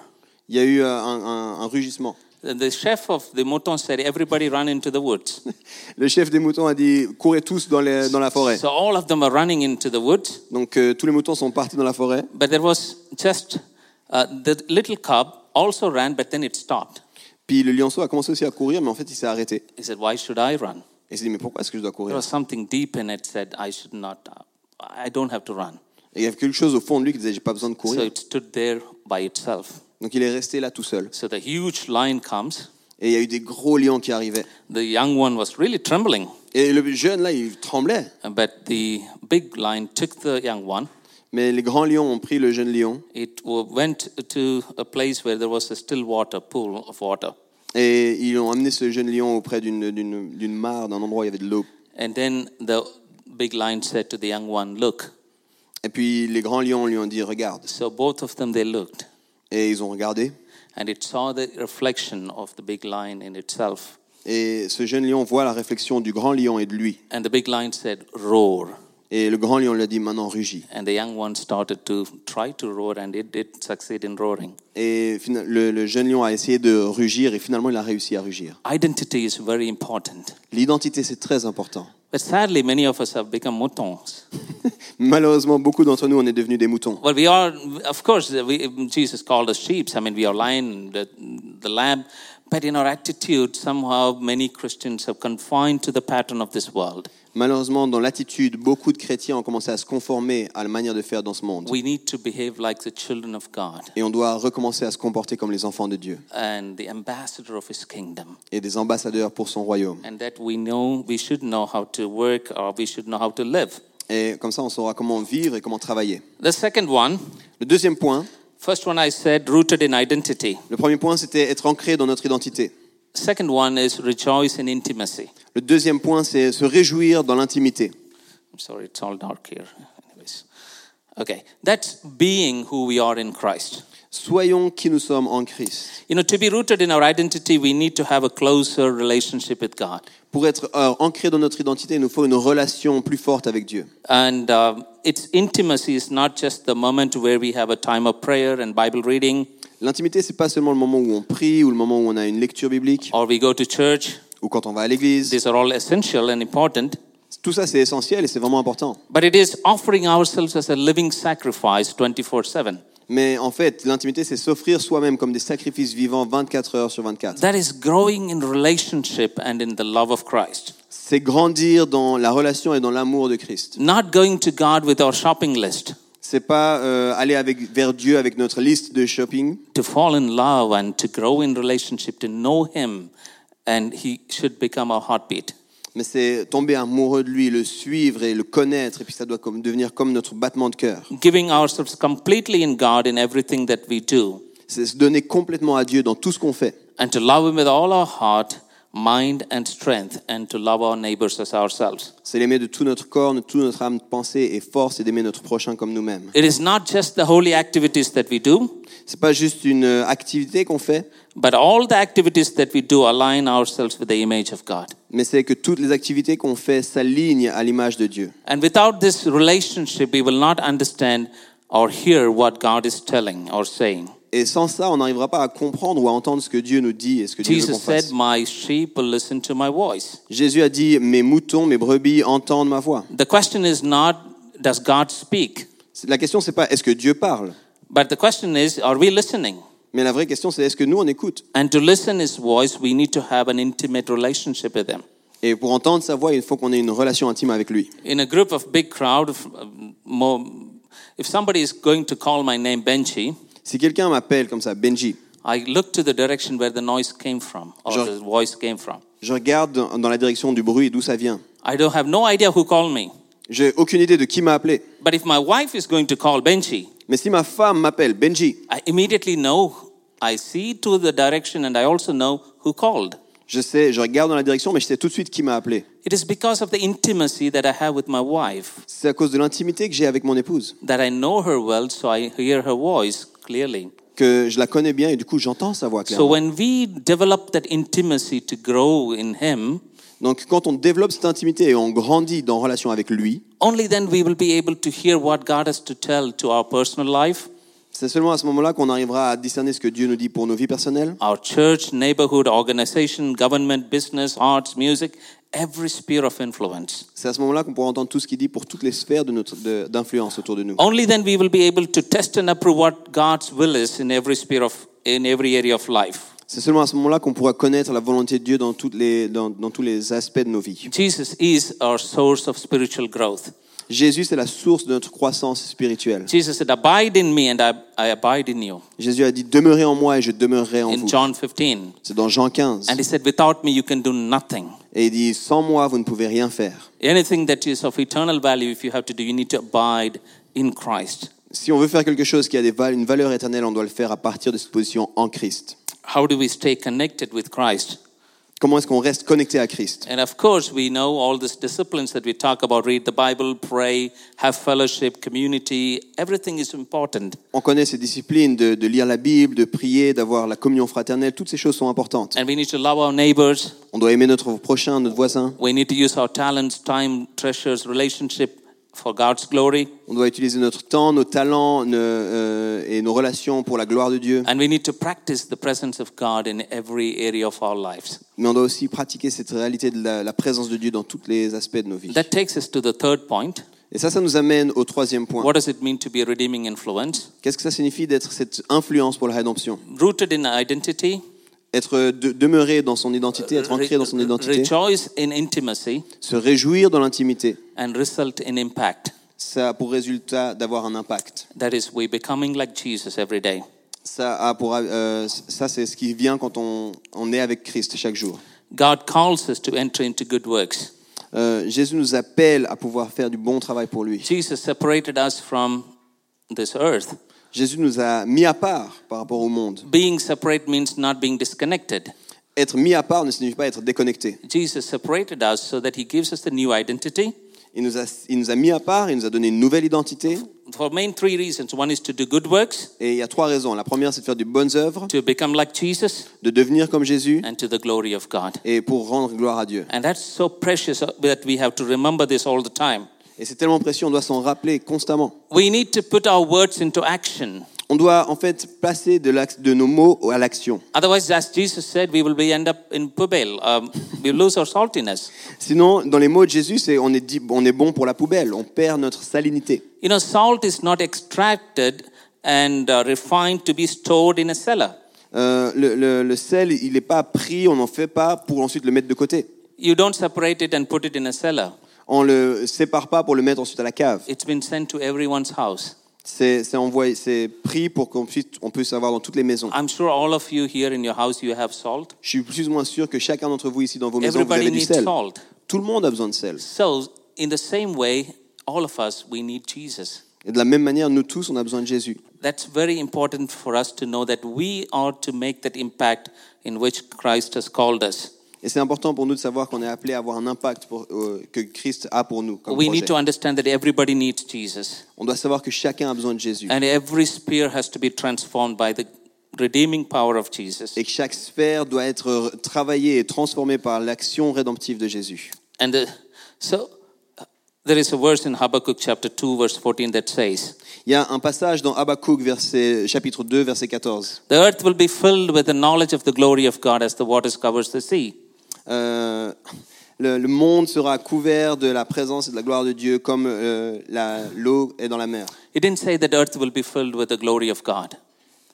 il y a eu euh, un, un- un rugissement. The chef of the mouton said, "Everybody run into the woods." Le chef des moutons a dit courez tous dans, les- dans la forêt. So all of them are running into the woods. Donc euh, tous les moutons sont partis dans la forêt. But there was just uh, the little cub also ran, but then it stopped. Puis le lionceau a commencé aussi à courir, mais en fait, il s'est arrêté. He said, "Why should I run?" Et il s'est dit mais pourquoi est-ce que je dois There courir was something deep in it said, "I should not. I don't have to run." Et il y avait quelque chose au fond de lui qui disait j'ai pas besoin de So courir. it stood there by itself. Donc il est resté là tout seul. So the huge lion comes. Et il y a eu des gros lions qui arrivaient. The young one was really trembling, Et le jeune là, il tremblait. but the big lion took the young one. Mais les grands lions ont pris le jeune lion It w- went to a place where there was a still water pool of water. et ils ont amené ce jeune lion auprès d'une d'une- d'une mare, d'un endroit où il y avait de l'eau. And then the big lion said to the young one, Look. Et puis les grands lions lui ont dit regarde. So both of them, they looked. Et ils ont regardé. And it saw the reflection of the big lion in itself. Et ce jeune lion voit la réflexion du grand lion et de lui. And the big lion said, Roar. Et le grand lion lui a dit maintenant rugis. And the young one started to try to roar, and it did succeed in roaring. Et le, le jeune lion a essayé de rugir et finalement il a réussi à rugir. Identity is very important. L'identité c'est très important. But sadly, many of us have become moutons. Malheureusement, beaucoup d'entre nous on est devenus des moutons. Well, we are, of course, we, Jesus called us sheep. I mean, we are lion, the, the lamb. But in our attitude, somehow many Christians have confined to the pattern of this world. Malheureusement, dans l'attitude, beaucoup de chrétiens ont commencé à se conformer à la manière de faire dans ce monde. We need to behave like the children of God Et on doit recommencer à se comporter comme les enfants de Dieu and the ambassador of his kingdom. et des ambassadeurs pour son royaume. And that we know, we should know how to work or we should know how to live. Et comme ça, on saura comment vivre et comment travailler. The second one, Le deuxième point, first one I said, rooted in identity. le premier point, c'était être ancré dans notre identité. Second one is rejoice in intimacy. Le deuxième point, c'est se réjouir dans l'intimité. I'm sorry, it's all dark here. Anyways. Okay, that's being who we are in Christ. Soyons qui nous sommes en Christ. You know, to be rooted in our identity, we need to have a closer relationship with God. Pour être euh, ancré dans notre identité, il nous faut une relation plus forte avec Dieu. And uh, its intimacy is not just the moment where we have a time of prayer and Bible reading, L'intimité, c'est pas seulement le moment où on prie ou le moment où on a une lecture biblique or we go to church. ou quand on va à l'église. These are all essential and important. Tout ça, c'est essentiel et c'est vraiment important. But it is offering ourselves as a living sacrifice 24 7. Mais en fait, l'intimité, c'est s'offrir soi-même comme des sacrifices vivants 24 heures sur 24. That is growing in relationship and in the love of Christ. C'est grandir dans la relation et dans l'amour de Christ. Not going to God with our shopping list. C'est pas euh, aller avec, vers Dieu avec notre liste de shopping, To fall in love and to grow in relationship, to know Him, and He should become our heartbeat. Mais c'est tomber amoureux de lui, le suivre et le connaître, et puis ça doit comme, devenir comme notre battement de cœur. Giving ourselves completely in God in everything that we do, C'est se donner complètement à Dieu dans tout ce qu'on fait, and to love Him with all our heart, mind, and strength, and to love our neighbors as ourselves. C'est l'aimer de tout notre corps, de toute notre âme, pensée et force et d'aimer notre prochain comme nous-mêmes. It is not just the holy activities that we do, C'est pas juste une euh, activité qu'on fait, but all the activities that we do align ourselves with the image of God. mais c'est que toutes les activités qu'on fait s'alignent à l'image de Dieu. And without this relationship, we will not understand or hear what God is telling or saying. Et sans ça, on n'arrivera pas à comprendre ou à entendre ce que Dieu nous dit et ce que Dieu veut qu'on Jesus said, fasse. My sheep will listen to my voice. Jésus a dit, mes moutons, mes brebis entendent ma voix. The question is not, does God speak? La question, c'est pas est-ce que Dieu parle, But the question is, are we listening? Mais la vraie question, c'est est-ce que nous, on écoute? And to listen his voice, we need to have an intimate relationship with him. Et pour entendre sa voix, il faut qu'on ait une relation intime avec lui. In a group of big crowd, if, um, more, if somebody is going to call my name Benji, Si quelqu'un m'appelle comme ça, Benji, I look to the direction where the noise came from or Genre- the voice came from. je regarde dans la direction du bruit et d'où ça vient. I don't have no idea who called me. J'ai aucune idée de qui m'a appelé. But if my wife is going to call Benji, Mais si ma femme m'appelle Benji, I immediately know. I see to the direction and I also know who called. je sais, je regarde dans la direction, mais je sais tout de suite qui m'a appelé. It is because of the intimacy that I have with my wife C'est à cause de l'intimité que j'ai avec mon épouse, that I know her well, so I hear her voice clearly. que je la connais bien et du coup j'entends sa voix So clairement. when we develop that intimacy to grow in Him, Donc quand on développe cette intimité et on grandit dans relation avec lui, only then we will be able to hear what God has to tell to our personal life, c'est seulement à ce moment-là qu'on arrivera à discerner ce que Dieu nous dit pour nos vies personnelles, our church, neighborhood, organization, government, business, arts, music, every sphere of influence. c'est à ce moment-là qu'on pourra entendre tout ce qu'il dit pour toutes les sphères de notre- d'influence autour de nous. Only then we will be able to test and approve what God's will is in every sphere of in every area of life. C'est seulement à ce moment-là qu'on pourra connaître la volonté de Dieu dans, toutes les, dans, dans tous les aspects de nos vies. Jesus is our source of spiritual growth. Jésus, c'est la source de notre croissance spirituelle. Jesus said, Abide in me and I, I abide in you. Jésus a dit, demeurez en moi et je demeurerai en In vous. John 15. C'est dans Jean 15. And he said, Without me, you can do nothing. Et il dit, sans moi, vous ne pouvez rien faire. Anything that is of eternal value, if you have to do, you need to abide in Christ. Si on veut faire quelque chose qui a des une valeur éternelle, on doit le faire à partir de cette position en Christ. How do we stay connected with Christ? Comment est-ce qu'on reste connecté à Christ? And of course, we know all these disciplines that we talk about read the Bible, pray, have fellowship, community. Everything is important. On connaît ces disciplines de, de lire la Bible, de prier, d'avoir la communion fraternelle. Toutes ces choses sont importantes. And we need to love our neighbors. On doit aimer notre prochain, notre voisin. We need to use our talents, time, treasures, relationship for God's glory. On doit utiliser notre temps, nos talents ne- euh, et nos relations pour la gloire de Dieu. And we need to practice the presence of God in every area of our lives. Mais on doit aussi pratiquer cette réalité de la, la présence de Dieu dans tous les aspects de nos vies. That takes us to the third point. Et ça, ça nous amène au troisième point. What does it mean to be a redeeming influence? Qu'est-ce que ça signifie d'être cette influence pour la rédemption? Rooted in identity, Être de, demeurer dans son identité, être ancré dans son identité, rejoice in intimacy, se réjouir dans l'intimité, and result in impact. ça a pour résultat d'avoir un impact. That is, we becoming like Jesus every day. Ça, a pour, euh, ça c'est ce qui vient quand on, on est avec Christ chaque jour. God calls us to enter into good works. Euh, Jésus nous appelle à pouvoir faire du bon travail pour lui. Jesus separated us from this earth. Jésus nous a mis à part par rapport au monde. Being separate means not being disconnected. Être mis à part ne signifie pas être déconnecté. Jesus separated us so that he gives us the new identity. Il nous, a, il nous a mis à part, il nous a donné une nouvelle identité. For main three reasons. One is to do good works, Et il y a trois raisons. La première, c'est de faire de bonnes œuvres, to become like Jesus, de devenir comme Jésus, and to the glory of God. et pour rendre gloire à Dieu. And that's so precious that we have to remember this all the time. Et c'est tellement précieux, on doit s'en rappeler constamment. We need to put our words into action. On doit en fait passer de, de nos mots à l'action. Otherwise, as Jesus said, we will be end up in pubel. Um, we lose our saltiness. Sinon, dans les mots de Jésus, c'est on est, dit, on est bon pour la poubelle, on perd notre salinité. You know, salt is not extracted and uh, refined to be stored in a cellar. Euh, le, le- le sel, il n'est pas pris, on n'en fait pas pour ensuite le mettre de côté. You don't separate it and put it in a cellar. On le sépare pas pour le mettre ensuite à la cave. It's been sent to everyone's house. C'est c'est envoyé, c'est pris pour qu'on puisse, on puisse avoir dans toutes les maisons. I'm sure all of you here in your house, you have salt. Je suis plus ou moins sûr que chacun d'entre vous ici dans vos maisons, vous Everybody avez du needs sel. salt. Tout le monde a besoin de sel. So, in the same way, all of us, we need Jesus. Et de la même manière, nous tous, on a besoin de Jésus. That's very important for us to know that we are to make that impact in which Christ has called us. Et c'est important pour nous de savoir qu'on est appelé à avoir un impact pour- euh, que Christ a pour nous. Comme We need to understand that everybody needs Jesus. On doit savoir que chacun a besoin de Jésus. And every sphere has to be transformed by the redeeming power of Jesus. Et que chaque sphère doit être travaillée et transformée par l'action rédemptive de Jésus. And uh, so uh, there is a verse in Habakkuk chapter 2, verse 14 that says, Il y a un passage dans Habakkuk, verset, chapitre 2, verset 14. The earth will be filled with the knowledge of the glory of God as the waters covers the sea. Euh, le, le monde sera couvert de la présence et de la gloire de Dieu comme euh, l'eau est dans la mer. It didn't say that earth will be filled with the glory of God.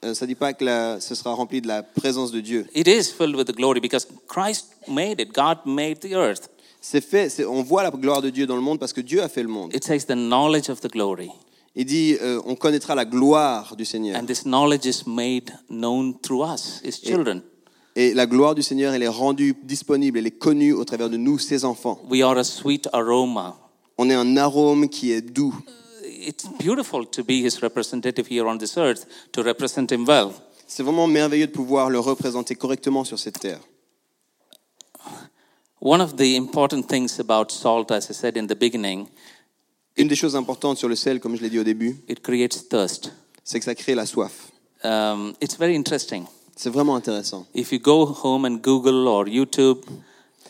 Euh, ça ne dit pas que la- ce sera rempli de la présence de Dieu. It is filled with the glory because Christ made it. God made the earth. C'est fait, on voit la gloire de Dieu dans le monde parce que Dieu a fait le monde. It says the knowledge of the glory. Il dit, euh, on connaîtra la gloire du Seigneur. And this knowledge is made known through us, his children. Et la gloire du Seigneur, elle est rendue disponible, elle est connue au travers de nous, ses enfants. We are a sweet aroma. On est un arôme qui est doux. It's beautiful to be his representative here on this earth, to represent him well. C'est vraiment merveilleux de pouvoir le représenter correctement sur cette terre. One of the important things about salt, as I said in the beginning, Une des choses importantes sur le sel, comme je l'ai dit au début, it creates thirst. c'est que ça crée la soif. Um, it's very interesting. C'est vraiment intéressant. If you go home and Google or YouTube,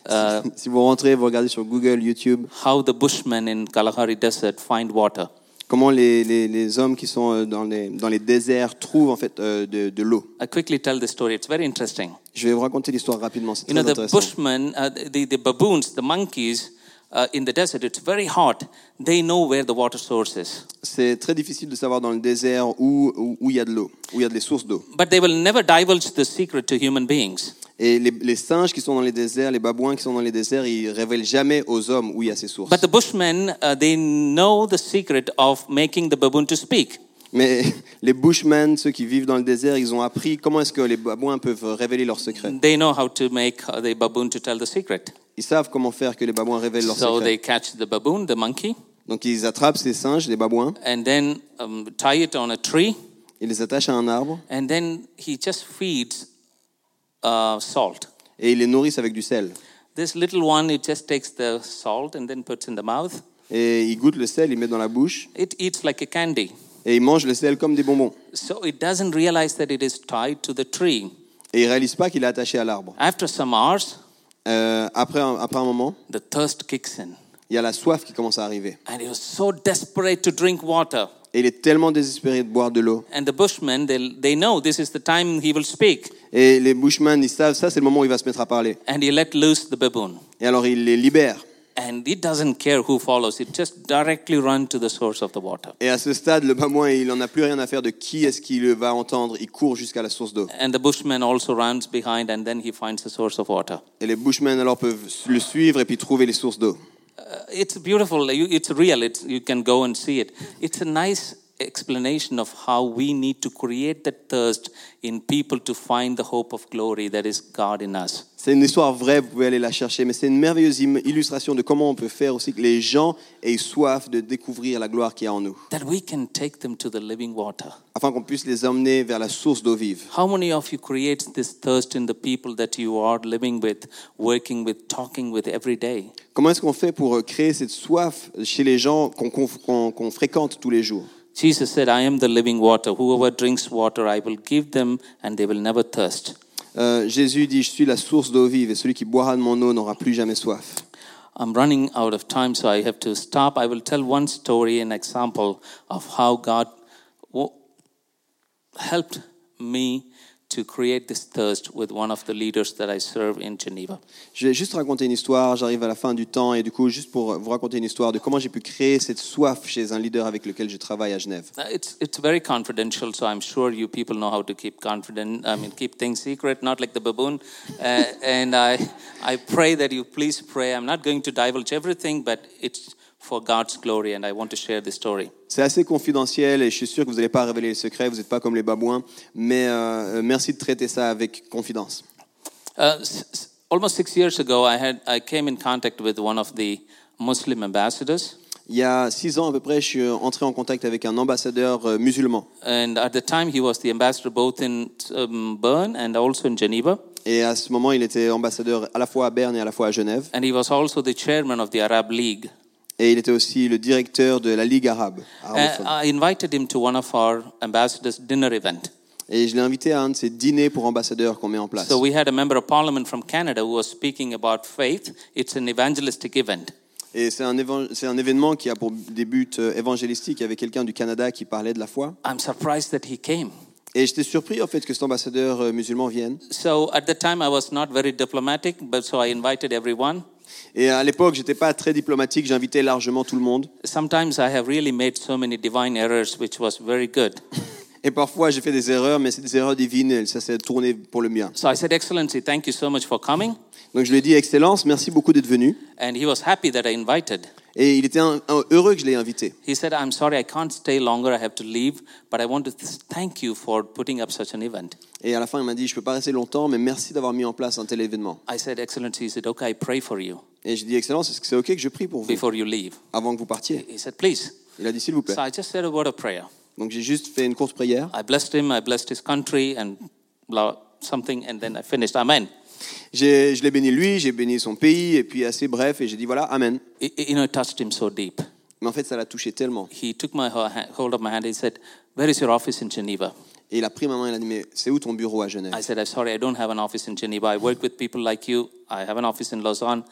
uh, Si vous rentrez, vous regardez sur Google, YouTube, how the Bushmen in Kalahari Desert find water. comment les, les- les hommes qui sont euh, dans les, dans les déserts trouvent en fait euh, de, de l'eau. I quickly tell the story. It's very interesting. Je vais vous raconter l'histoire rapidement, c'est You très know, the intéressant. Bushmen, uh, the, the baboons, the monkeys in the desert, it's very hot. They know where the water source is. C'est très difficile de savoir dans le désert où, où, où il y a de l'eau, où il y a des sources d'eau. But they will never divulge the secret to human beings. Et les, les singes qui sont dans les déserts, les babouins qui sont dans les déserts, ils révèlent jamais aux hommes où il y a ces sources. But the Bushmen, uh, they know the secret of making the baboon to speak. Mais les bushmen, ceux qui vivent dans le désert, ils ont appris comment est-ce que les babouins peuvent révéler leurs secrets. They know how to make uh, the baboon to tell the secret. Ils savent comment faire que les babouins révèlent leurs So they catch the baboon, the monkey, Donc ils attrapent ces singes, les babouins, and then um, tie it on a tree, ils les attachent à un arbre and then he just feeds uh, salt. et ils les nourrissent avec du sel. This little one, it just takes the salt and then puts in the mouth. Et ils goûtent le sel, ils mettent dans la bouche It eats like a candy. et ils mangent le sel comme des bonbons. So it doesn't realize that it is tied to the tree. Et ils réalisent pas qu'il est attaché à l'arbre. After some hours, Euh, après, un, après un moment, the thirst kicks in. il y a la soif qui commence à arriver. And he was so desperate to drink water. Et il est tellement désespéré de boire de l'eau. And the bushmen, they, they know this is the time he will speak. Et les bushmen, ils savent, ça c'est le moment où il va se mettre à parler. And he let loose the baboon. Et alors il les libère. And it doesn't care who follows, it just directly run to the source of the water. Et à ce stade, le babouin, il n'en a plus rien à faire de qui est-ce qu'il va entendre. Il court jusqu'à la source d'eau. And the bushman also runs behind and then he finds the source of water. Et les bushmen alors peuvent le suivre et puis trouver les sources d'eau. Uh, it's beautiful, you- it's real, it's, you can go and see it. It's a nice explanation of how we need to create that thirst in people to find the hope of glory that is God in us. C'est une histoire vraie, vous pouvez aller la chercher, mais c'est une merveilleuse illustration de comment on peut faire aussi que les gens aient soif de découvrir la gloire qu'il y a en nous, That we can take them to the living water. afin qu'on puisse les emmener vers la source d'eau vive. How many of you creates this thirst in the people that you are living with, working with, talking with every day? Comment est-ce qu'on fait pour euh, créer cette soif chez les gens qu'on qu'on- qu'on fréquente tous les jours? Jesus said, I am the living water. Whoever drinks water, I will give them, and they will never thirst. Euh, Jésus dit, je suis la source d'eau vive, et celui qui boira de mon eau n'aura plus jamais soif. I'm running out of time, so I have to stop. I will tell one story, an example of how God helped me to create this thirst with one of the leaders that I serve in Geneva. Je vais juste raconter une histoire, j'arrive à la fin du temps, et du coup, juste pour vous raconter une histoire de comment j'ai pu créer cette soif chez un leader avec lequel je travaille à Genève. It's it's very confidential, so I'm sure you people know how to keep confident. I mean, keep things secret, not like the baboon. Uh, and I I pray that you please pray. I'm not going to divulge everything, but it's for God's glory, and I want to share this story. C'est assez confidentiel et je suis sûr que vous n'allez pas révéler les secrets, vous n'êtes pas comme les babouins, mais euh, merci de traiter ça avec confidence. Uh, almost six years ago, I had I came in contact with one of the Muslim ambassadors, Il y a six ans à peu près, je suis entré en contact avec un ambassadeur euh, musulman. and at the time he was the ambassador both in um, Bern and also in Geneva. Et à ce moment, il était ambassadeur à la fois à Berne et à la fois à Genève. And he was also the chairman of the Arab League. Et il était aussi le directeur de la Ligue arabe. Uh, arabophone. I invited him to one of our ambassadors' dinner event. Et je l'ai invité à un de ces dîners pour ambassadeurs qu'on met en place. So we had a member of parliament from Canada who was speaking about faith. It's an evangelistic event. Et c'est un, évan- c'est un événement qui a pour des buts euh, évangélistiques. Il y avait quelqu'un du Canada qui parlait de la foi. I'm surprised that he came. Et j'étais surpris en fait que cet ambassadeur euh, musulman vienne. So at the time I was not very diplomatic, but so I invited everyone. Et à l'époque, j'étais pas très diplomatique. J'invitais largement tout le monde. Sometimes I have really made so many divine errors, which was very good. Et parfois, j'ai fait des erreurs, mais c'est des erreurs divines. Et ça s'est tourné pour le bien. So I said, Excellency, thank you so much for coming. Donc je lui ai dit, Excellence, merci beaucoup d'être venu. And he was happy that I invited. Et il était un- un- heureux que je l'ai invité. He said, I'm sorry, I can't stay longer, I have to leave, but I want to th- thank you for putting up such an event. Et à la fin, il m'a dit, je peux pas rester longtemps, mais merci d'avoir mis en place un tel événement. I said, Excellency, is it okay I pray for you Et j'ai dit, Excellence, est-ce que c'est OK que je prie pour vous before you leave? avant que vous partiez He said, Please. Il a dit, s'il vous plaît. So I just said a word of prayer. Donc j'ai juste fait une courte prière. I blessed him, I blessed his country, and blah, something, and then I finished. Amen. J'ai- Je l'ai béni lui, j'ai béni son pays, et puis assez bref, et j'ai dit, voilà, Amen. It, it- you know, it touched him so deep. Mais en fait, ça l'a touché tellement. He took my hold of my hand. He said, Where is your office in Geneva? Et il a pris ma main, il a dit, mais c'est où ton bureau à Genève? I said, I'm sorry, I don't have an office in Geneva. I work with people like you. I have an office in Lausanne.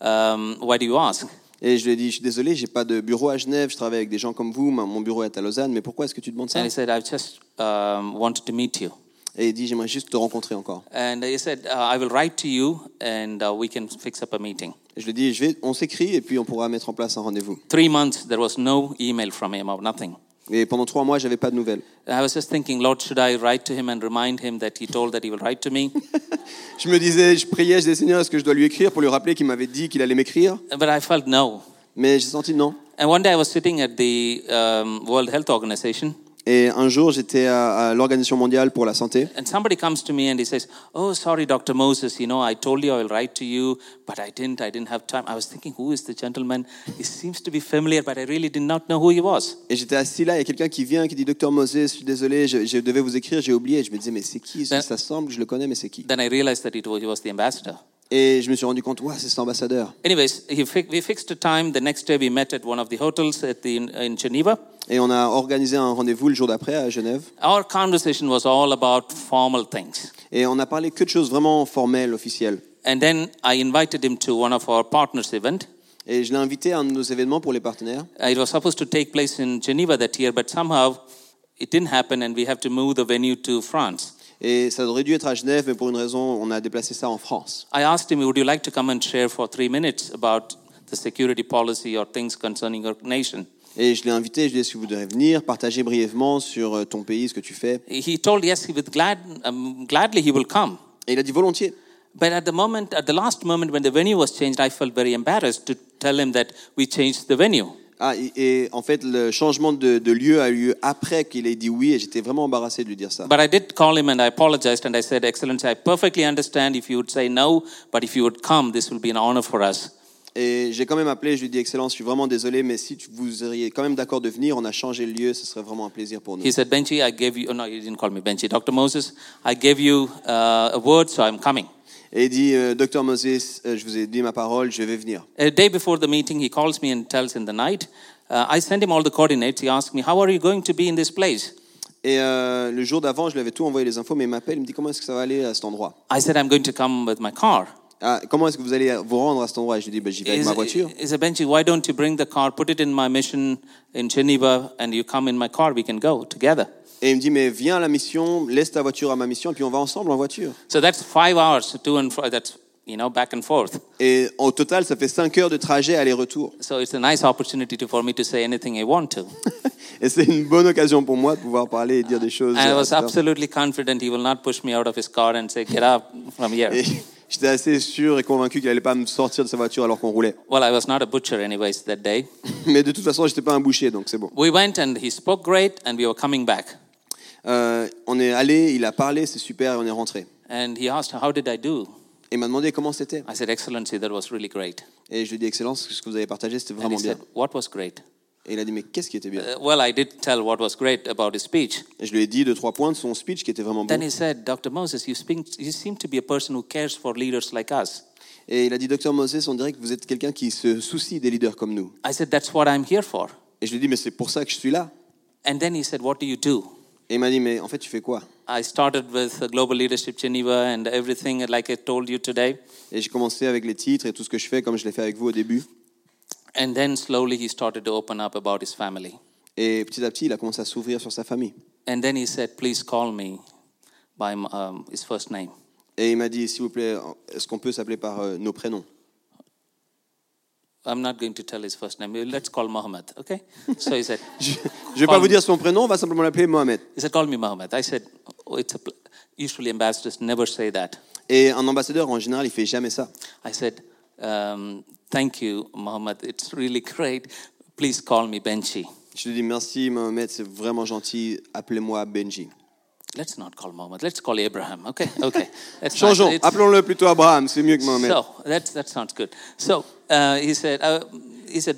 Um, why do you ask? Et je lui ai dit, je suis désolé, j'ai pas de bureau à Genève, je travaille avec des gens comme vous, mon bureau est à Lausanne, mais pourquoi est-ce que tu demandes ça? And he said, I just um, wanted to meet you. Et il dit, j'aimerais juste te rencontrer encore. And he said, uh, I will write to you and uh, we can fix up a meeting. Et je lui ai dit, je vais, on s'écrit, et puis on pourra mettre en place un rendez-vous. Three months, there was no email from him or nothing. Et pendant trois mois, j'avais pas de nouvelles. I was just thinking, Lord, should I write to him and remind him that he told that he will write to me? Je me disais, je priais, je disais, Seigneur, est-ce que je dois lui écrire pour lui rappeler qu'il m'avait dit qu'il allait m'écrire? But I felt no. Mais j'ai senti non. And one day I was sitting at the um, World Health Organization, Et un jour, j'étais à, à l'Organisation mondiale pour la santé. and somebody comes to me and he says, "Oh, sorry, Dr. Moses. You know, I told you I will write to you, but I didn't. I didn't have time." I was thinking, "Who is the gentleman? He seems to be familiar, but I really did not know who he was." Et j'étais assis là, il y a quelqu'un qui vient, qui dit Docteur Moses, je suis désolé, je, je devais vous écrire, j'ai oublié. Et je me disais, mais c'est qui? Ben- Ça semble je le connais, mais c'est qui? Then I realized that it was, he was the ambassador. Et je me suis rendu compte, ouais, c'est cet ambassadeur. Anyways, he fi- we fixed a time. The next day, we met at one of the hotels at the, in Geneva. Et on a organisé un rendez-vous le jour d'après à Genève. Our conversation was all about formal things. Et on a parlé que de choses vraiment formelles, officielles. And then I invited him to one of our partners' event. Et je l'ai invité à un de nos événements pour les partenaires. Uh, It was supposed to take place in Geneva that year, but somehow it didn't happen, and we have to move the venue to France. Et ça aurait dû être à Genève, mais pour une raison, on a déplacé ça en France. I asked him, Would you like to come and share for three minutes about the security policy or things concerning your nation? Et je l'ai invité, je lui ai dit, que vous devez venir, partager brièvement sur euh, ton pays, ce que tu fais? He told yes, he would glad, um, gladly he will come. Et il a dit volontiers. But at the moment, at the last moment when the venue was changed, I felt very embarrassed to tell him that we changed the venue. Ah, et, et en fait, le changement de, de lieu a eu lieu après qu'il ait dit oui, et j'étais vraiment embarrassé de lui dire ça. But I did call him and I apologized and I said, Excellency, I perfectly understand if you would say no, but if you would come, this will be an honor for us. Et j'ai quand même appelé, je lui ai dit, Excellence, je suis vraiment désolé, mais si vous seriez quand même d'accord de venir, on a changé le lieu, ce serait vraiment un plaisir pour nous. He said, Benji, I gave you, oh no, he didn't call me Benji, Dr. Moses, I gave you uh, a word, so I'm coming. Et il dit, euh, Docteur Moses, euh, je vous ai dit ma parole, je vais venir. A day before the meeting, he calls me and tells in the night, uh, I sent him all the coordinates. He asked me, How are you going to be in this place? Et euh, le jour d'avant, je lui avais tout envoyé les infos, mais il m'appelle, il me dit, comment est-ce que ça va aller à cet endroit? I said, I'm going to come with my car. Ah, Comment est-ce que vous allez vous rendre à cet endroit? Et je lui dit, ben, j'y vais avec ma voiture. he said, Benji, why don't you bring the car, put it in my mission in Geneva, and you come in my car, we can go together. Et il me dit, mais viens à la mission, laisse ta voiture à ma mission, et puis on va ensemble en voiture. So that's five hours to and fro. That's, you know, back and forth. Et au total, ça fait 5 heures de trajet aller-retour. So it's a nice opportunity to, for me to say anything I want to. Et c'est une bonne occasion pour moi de pouvoir parler et dire des choses. I euh, was absolutely confident he will not push me out of his car and say, Get up from here. Et j'étais assez sûr et convaincu qu'il allait pas me sortir de sa voiture alors qu'on roulait. Well, I was not a butcher, anyways, that day. Mais de toute façon, j'étais pas un boucher, donc c'est bon. We went and he spoke great, and we were coming back. Euh, on est allé, il a parlé, c'est super, et on est rentré. And he asked, How did I do? Et il m'a demandé comment c'était. I said, Excellency, that was really great. Et je lui ai dit, Excellence, ce que vous avez partagé, c'était And he vraiment bien. said, What was great? Et il a dit, mais qu'est-ce qui était bien? Uh, well, I did tell what was great about his speech. Et je lui ai dit deux, trois points de son speech qui était vraiment Then bon. he said, Dr. Moses, you, speak, you seem to be a person who cares for leaders like us. Et il a dit, docteur Moses, on dirait que vous êtes quelqu'un qui se soucie des leaders comme nous. I said, That's what I'm here for. Et je lui ai dit, mais c'est pour ça que je suis là. And then he said, What do you do? Et il m'a dit, mais en fait, tu fais quoi? I started with Global Leadership Geneva and everything, like I told you today. Et j'ai commencé avec les titres et tout ce que je fais, comme je l'ai fait avec vous au début. And then slowly he started to open up about his family. Et petit à petit, il a commencé à s'ouvrir sur sa famille. And then he said, Please call me by um, his first name. Et il m'a dit, s'il vous plaît, est-ce qu'on peut s'appeler par euh, nos prénoms? I'm not going to tell his first name. Let's call Mohammed, okay? So he said, Je ne vais pas vous dire son prénom, on va simplement l'appeler Mohamed. he said, Call me Mohammed. I said, oh, it's a pl-. Usually ambassadors never say that. Et un ambassadeur, en général, il fait jamais ça. I said, um, Thank you, Mohammed. It's really great. Please call me Benji. Je lui dis merci Mohamed, c'est vraiment gentil, appelez-moi Benji. Let's not call Mohammed. Let's call Abraham. Okay, okay. That's Changeons, nice. Appelons-le plutôt Abraham, c'est mieux que Mohamed. So that that sounds good. So uh, he said, uh, he said,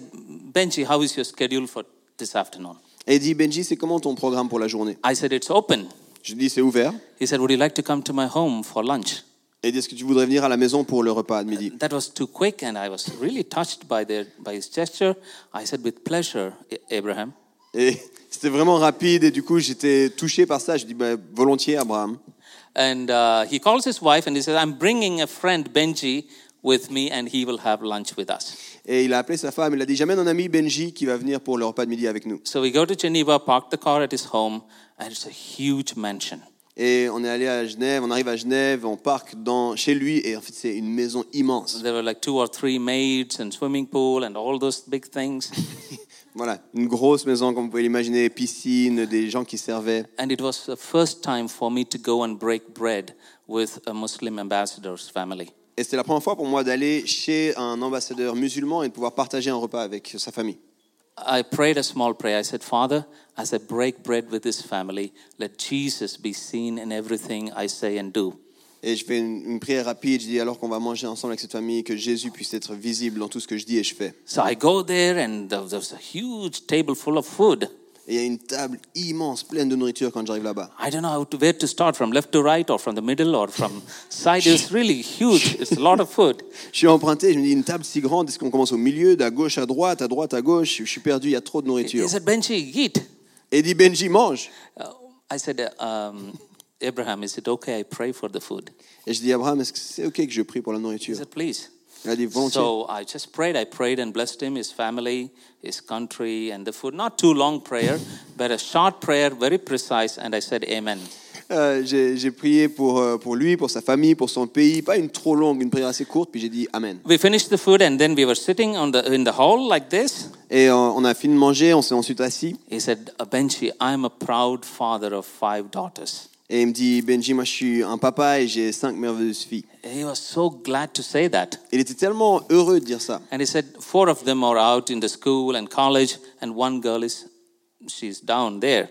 Benji, how is your schedule for this afternoon? Et il dit Benji, c'est comment ton programme pour la journée? I said, it's open. Je dis c'est ouvert. He said, would you like to come to my home for lunch? Et est-ce que tu voudrais venir à la maison pour le repas de midi? That was too quick, and I was really touched by their by his gesture. I said, with pleasure, Abraham. Et c'était vraiment rapide et du coup j'étais touché par ça. Je dis bah, volontiers Abraham. And uh, he calls his wife and he says, I'm bringing a friend, Benji, with me, and he will have lunch with us. Et il a appelé sa femme, il a dit j'amène un ami Benji qui va venir pour le repas de midi avec nous. So we go to Geneva, park the car at his home, and it's a huge mansion. Et on est allé à Genève, on arrive à Genève, on parque dans, chez lui et en fait c'est une maison immense. There were like two or three maids and swimming pool and all those big things. Voilà, une grosse maison comme vous pouvez l'imaginer, piscine, des gens qui servaient. and it was the first time for me to go and break bread with a Muslim ambassador's family. Et c'était la première fois pour moi d'aller chez un ambassadeur musulman et de pouvoir partager un repas avec sa famille. I prayed a small prayer. I said, Father, as I break bread with this family, let Jesus be seen in everything I say and do. Et je fais une, une prière rapide, je dis alors qu'on va manger ensemble avec cette famille, que Jésus puisse être visible dans tout ce que je dis et je fais. So I go there, and there was a huge table full of food. Et il y a une table immense, pleine de nourriture quand j'arrive là-bas. I don't know how to, where to start, from left to right, or from the middle, or from side. It's really huge. It's a lot of food. Je suis emprunté, je me dis une table si grande, est-ce qu'on commence au milieu, de gauche à droite, à droite à gauche? Je suis perdu, il y a trop de nourriture. He said, Benji, eat. Et dit Benji, mange. Uh, I said, uh, um, Abraham, is it okay I pray for the food? Et je dis Abraham, est-ce que c'est OK que je prie pour la He nourriture? said, please. Il a dit volontiers. So I just prayed. I prayed and blessed him, his family, his country, and the food. Not too long prayer, but a short prayer, very precise. And I said, Amen. Euh, j'ai j'ai prié pour, euh, pour lui, pour sa famille, pour son pays. Pas une trop longue, une prière assez courte, puis j'ai dit Amen. We finished the food, and then we were sitting on the, in the hall like this. Et euh, on a fini de manger, on s'est ensuite assis. He said, Benji, I'm a proud father of five daughters. Et il me dit Benji, moi je suis un papa et j'ai cinq merveilleuses filles. He was so glad to say that. Il était tellement heureux de dire ça. And he said, four of them are out in the school and college, and one girl is, she's down there.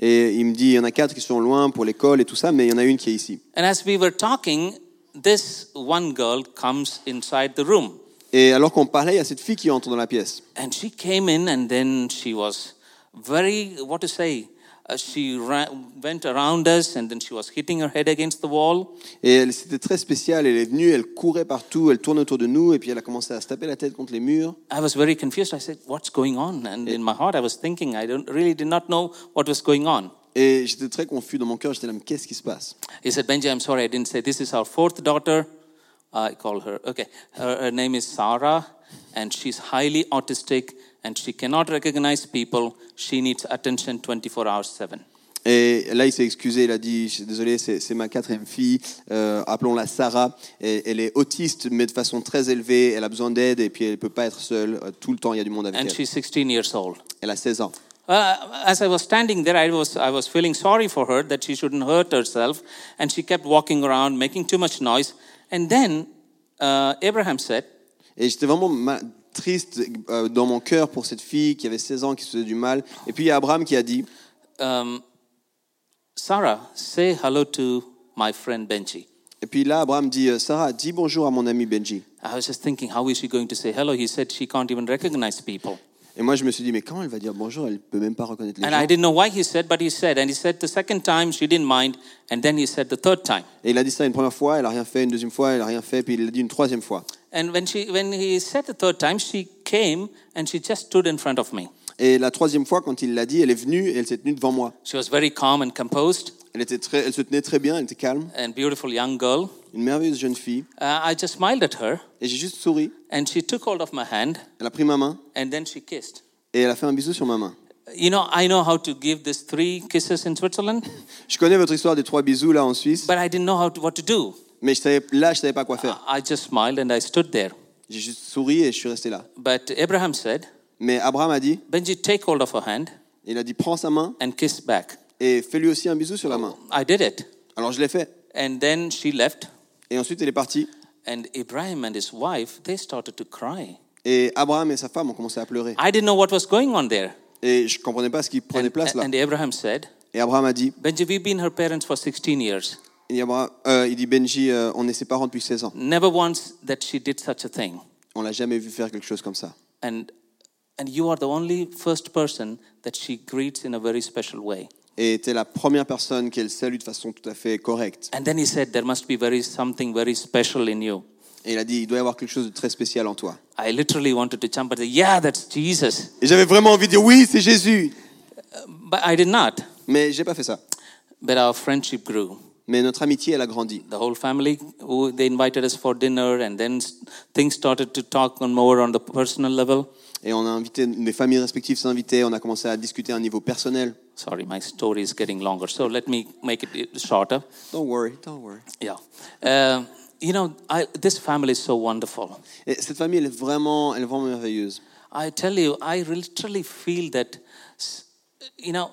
Et il me dit il y en a quatre qui sont loin pour l'école et tout ça, mais il y en a une qui est ici. And as we were talking, this one girl comes inside the room. Et alors qu'on parlait, il y a cette fille qui entre dans la pièce. And she came in, and then she was very, what to say, she ra- went around us, and then she was hitting her head against the wall. Et elle- c'était très spécial. Elle est venue, elle courait partout, elle tournait autour de nous, et puis elle a commencé à se taper la tête contre les murs. I was very confused. I said, What's going on? And in my heart, I was thinking, I don't, really did not know what was going on. Et j'étais très confus dans mon cœur. J'étais là, mais qu'est-ce qui se passe He said, Benji, I'm sorry, I didn't say this is our fourth daughter. I call her, okay. Her, her name is Sarah, and she's highly autistic, and she cannot recognize people. She needs attention 24 hours 7. Et là, il s'est excusé. Il a dit, désolé, c'est c'est ma quatrième fille. Euh, Appelons-la Sarah. Et elle est autiste, mais de façon très élevée. Elle a besoin d'aide, et puis elle peut pas être seule. Euh, Tout le temps, il y a du monde avec And elle. she's 16 years old. Elle a 16 ans. Uh, as I was standing there, I was, I was feeling sorry for her that she shouldn't hurt herself. And she kept walking around, making too much noise. And then uh, Abraham said, Et j'étais vraiment triste euh, dans mon cœur pour cette fille qui avait 16 ans, qui se faisait du mal. Et puis il y a Abraham qui a dit, um, Sarah, say hello to my friend Benji. et puis là, Abraham dit, euh, Sarah, dis bonjour à mon ami Benji. I was just thinking, how is she going to say hello? He said she can't even recognize people. Et moi, je me suis dit, mais quand elle va dire bonjour, elle peut même pas reconnaître les And gens. I didn't know why he said, but he said. And he said the second time she didn't mind, and then he said the third time. Et il a dit ça une première fois, elle a rien fait, une deuxième fois, elle a rien fait, puis il l'a dit une troisième fois. And when she when he said the third time, she came and she just stood in front of me. Et la troisième fois, quand il l'a dit, elle est venue et elle s'est tenue devant moi. She was very calm and composed, Elle, était très, elle se tenait très bien, elle était calme, and beautiful young girl. une merveilleuse jeune fille. Uh, I just smiled at her, Et j'ai juste souri. and she took hold of my hand, Elle a pris ma main and then she kissed. et elle a fait un bisou sur ma main. You know, I know how to give these three kisses in Switzerland, Je connais votre histoire des trois bisous là en Suisse, but I didn't know how to, what to do. Mais je savais, là, je savais pas quoi faire. I just smiled and I stood there. J'ai juste souri et je suis resté là. But Abraham said, Mais Abraham a dit, Benji, take hold of her hand il a dit, prends sa main and kiss back. et fais-lui aussi un bisou sur la main. I did it. Alors je l'ai fait. And then she left, Et ensuite, elle est partie. and Ibrahim and his wife, they started to cry. Et Abraham et sa femme ont commencé à pleurer. I didn't know what was going on there. Et je comprenais pas ce qui prenait And, place là. and Abraham said, Et Abraham a dit, Benji, we've been her parents for 16 years. Il dit, euh, il dit Benji, euh, on est ses parents depuis 16 ans. Never once that she did such a thing. On l'a jamais vu faire quelque chose comme ça. And, and you are the only first person that she greets in a very special way. Et tu es la première personne qu'elle salue de façon tout à fait correcte. And then he said, There must be very something very special in you. Et il a dit, il doit y avoir quelque chose de très spécial en toi. I literally wanted to jump and say, Yeah, that's Jesus. Et j'avais vraiment envie de dire, oui, c'est Jésus. But I did not. Mais j'ai pas fait ça. But our friendship grew. Mais notre amitié, elle a grandi. The whole family, they invited us for dinner, and then things started to talk on more on the personal level. Et on a invité, les familles respectives s'invitaient, on a commencé à discuter à un niveau personnel. Sorry, my story is getting longer, so let me make it shorter. Don't worry, don't worry. Yeah. Uh, you know, I, this family is so wonderful. Et cette famille, elle est vraiment, elle est vraiment merveilleuse. I tell you, I literally feel that, you know,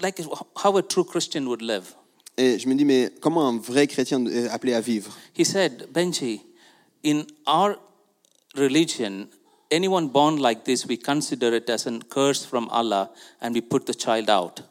like how a true Christian would live. Et je me dis, mais comment un vrai chrétien est appelé à vivre? He said, Benji, in our religion, anyone born like this, we consider it as a curse from Allah and we put the child out.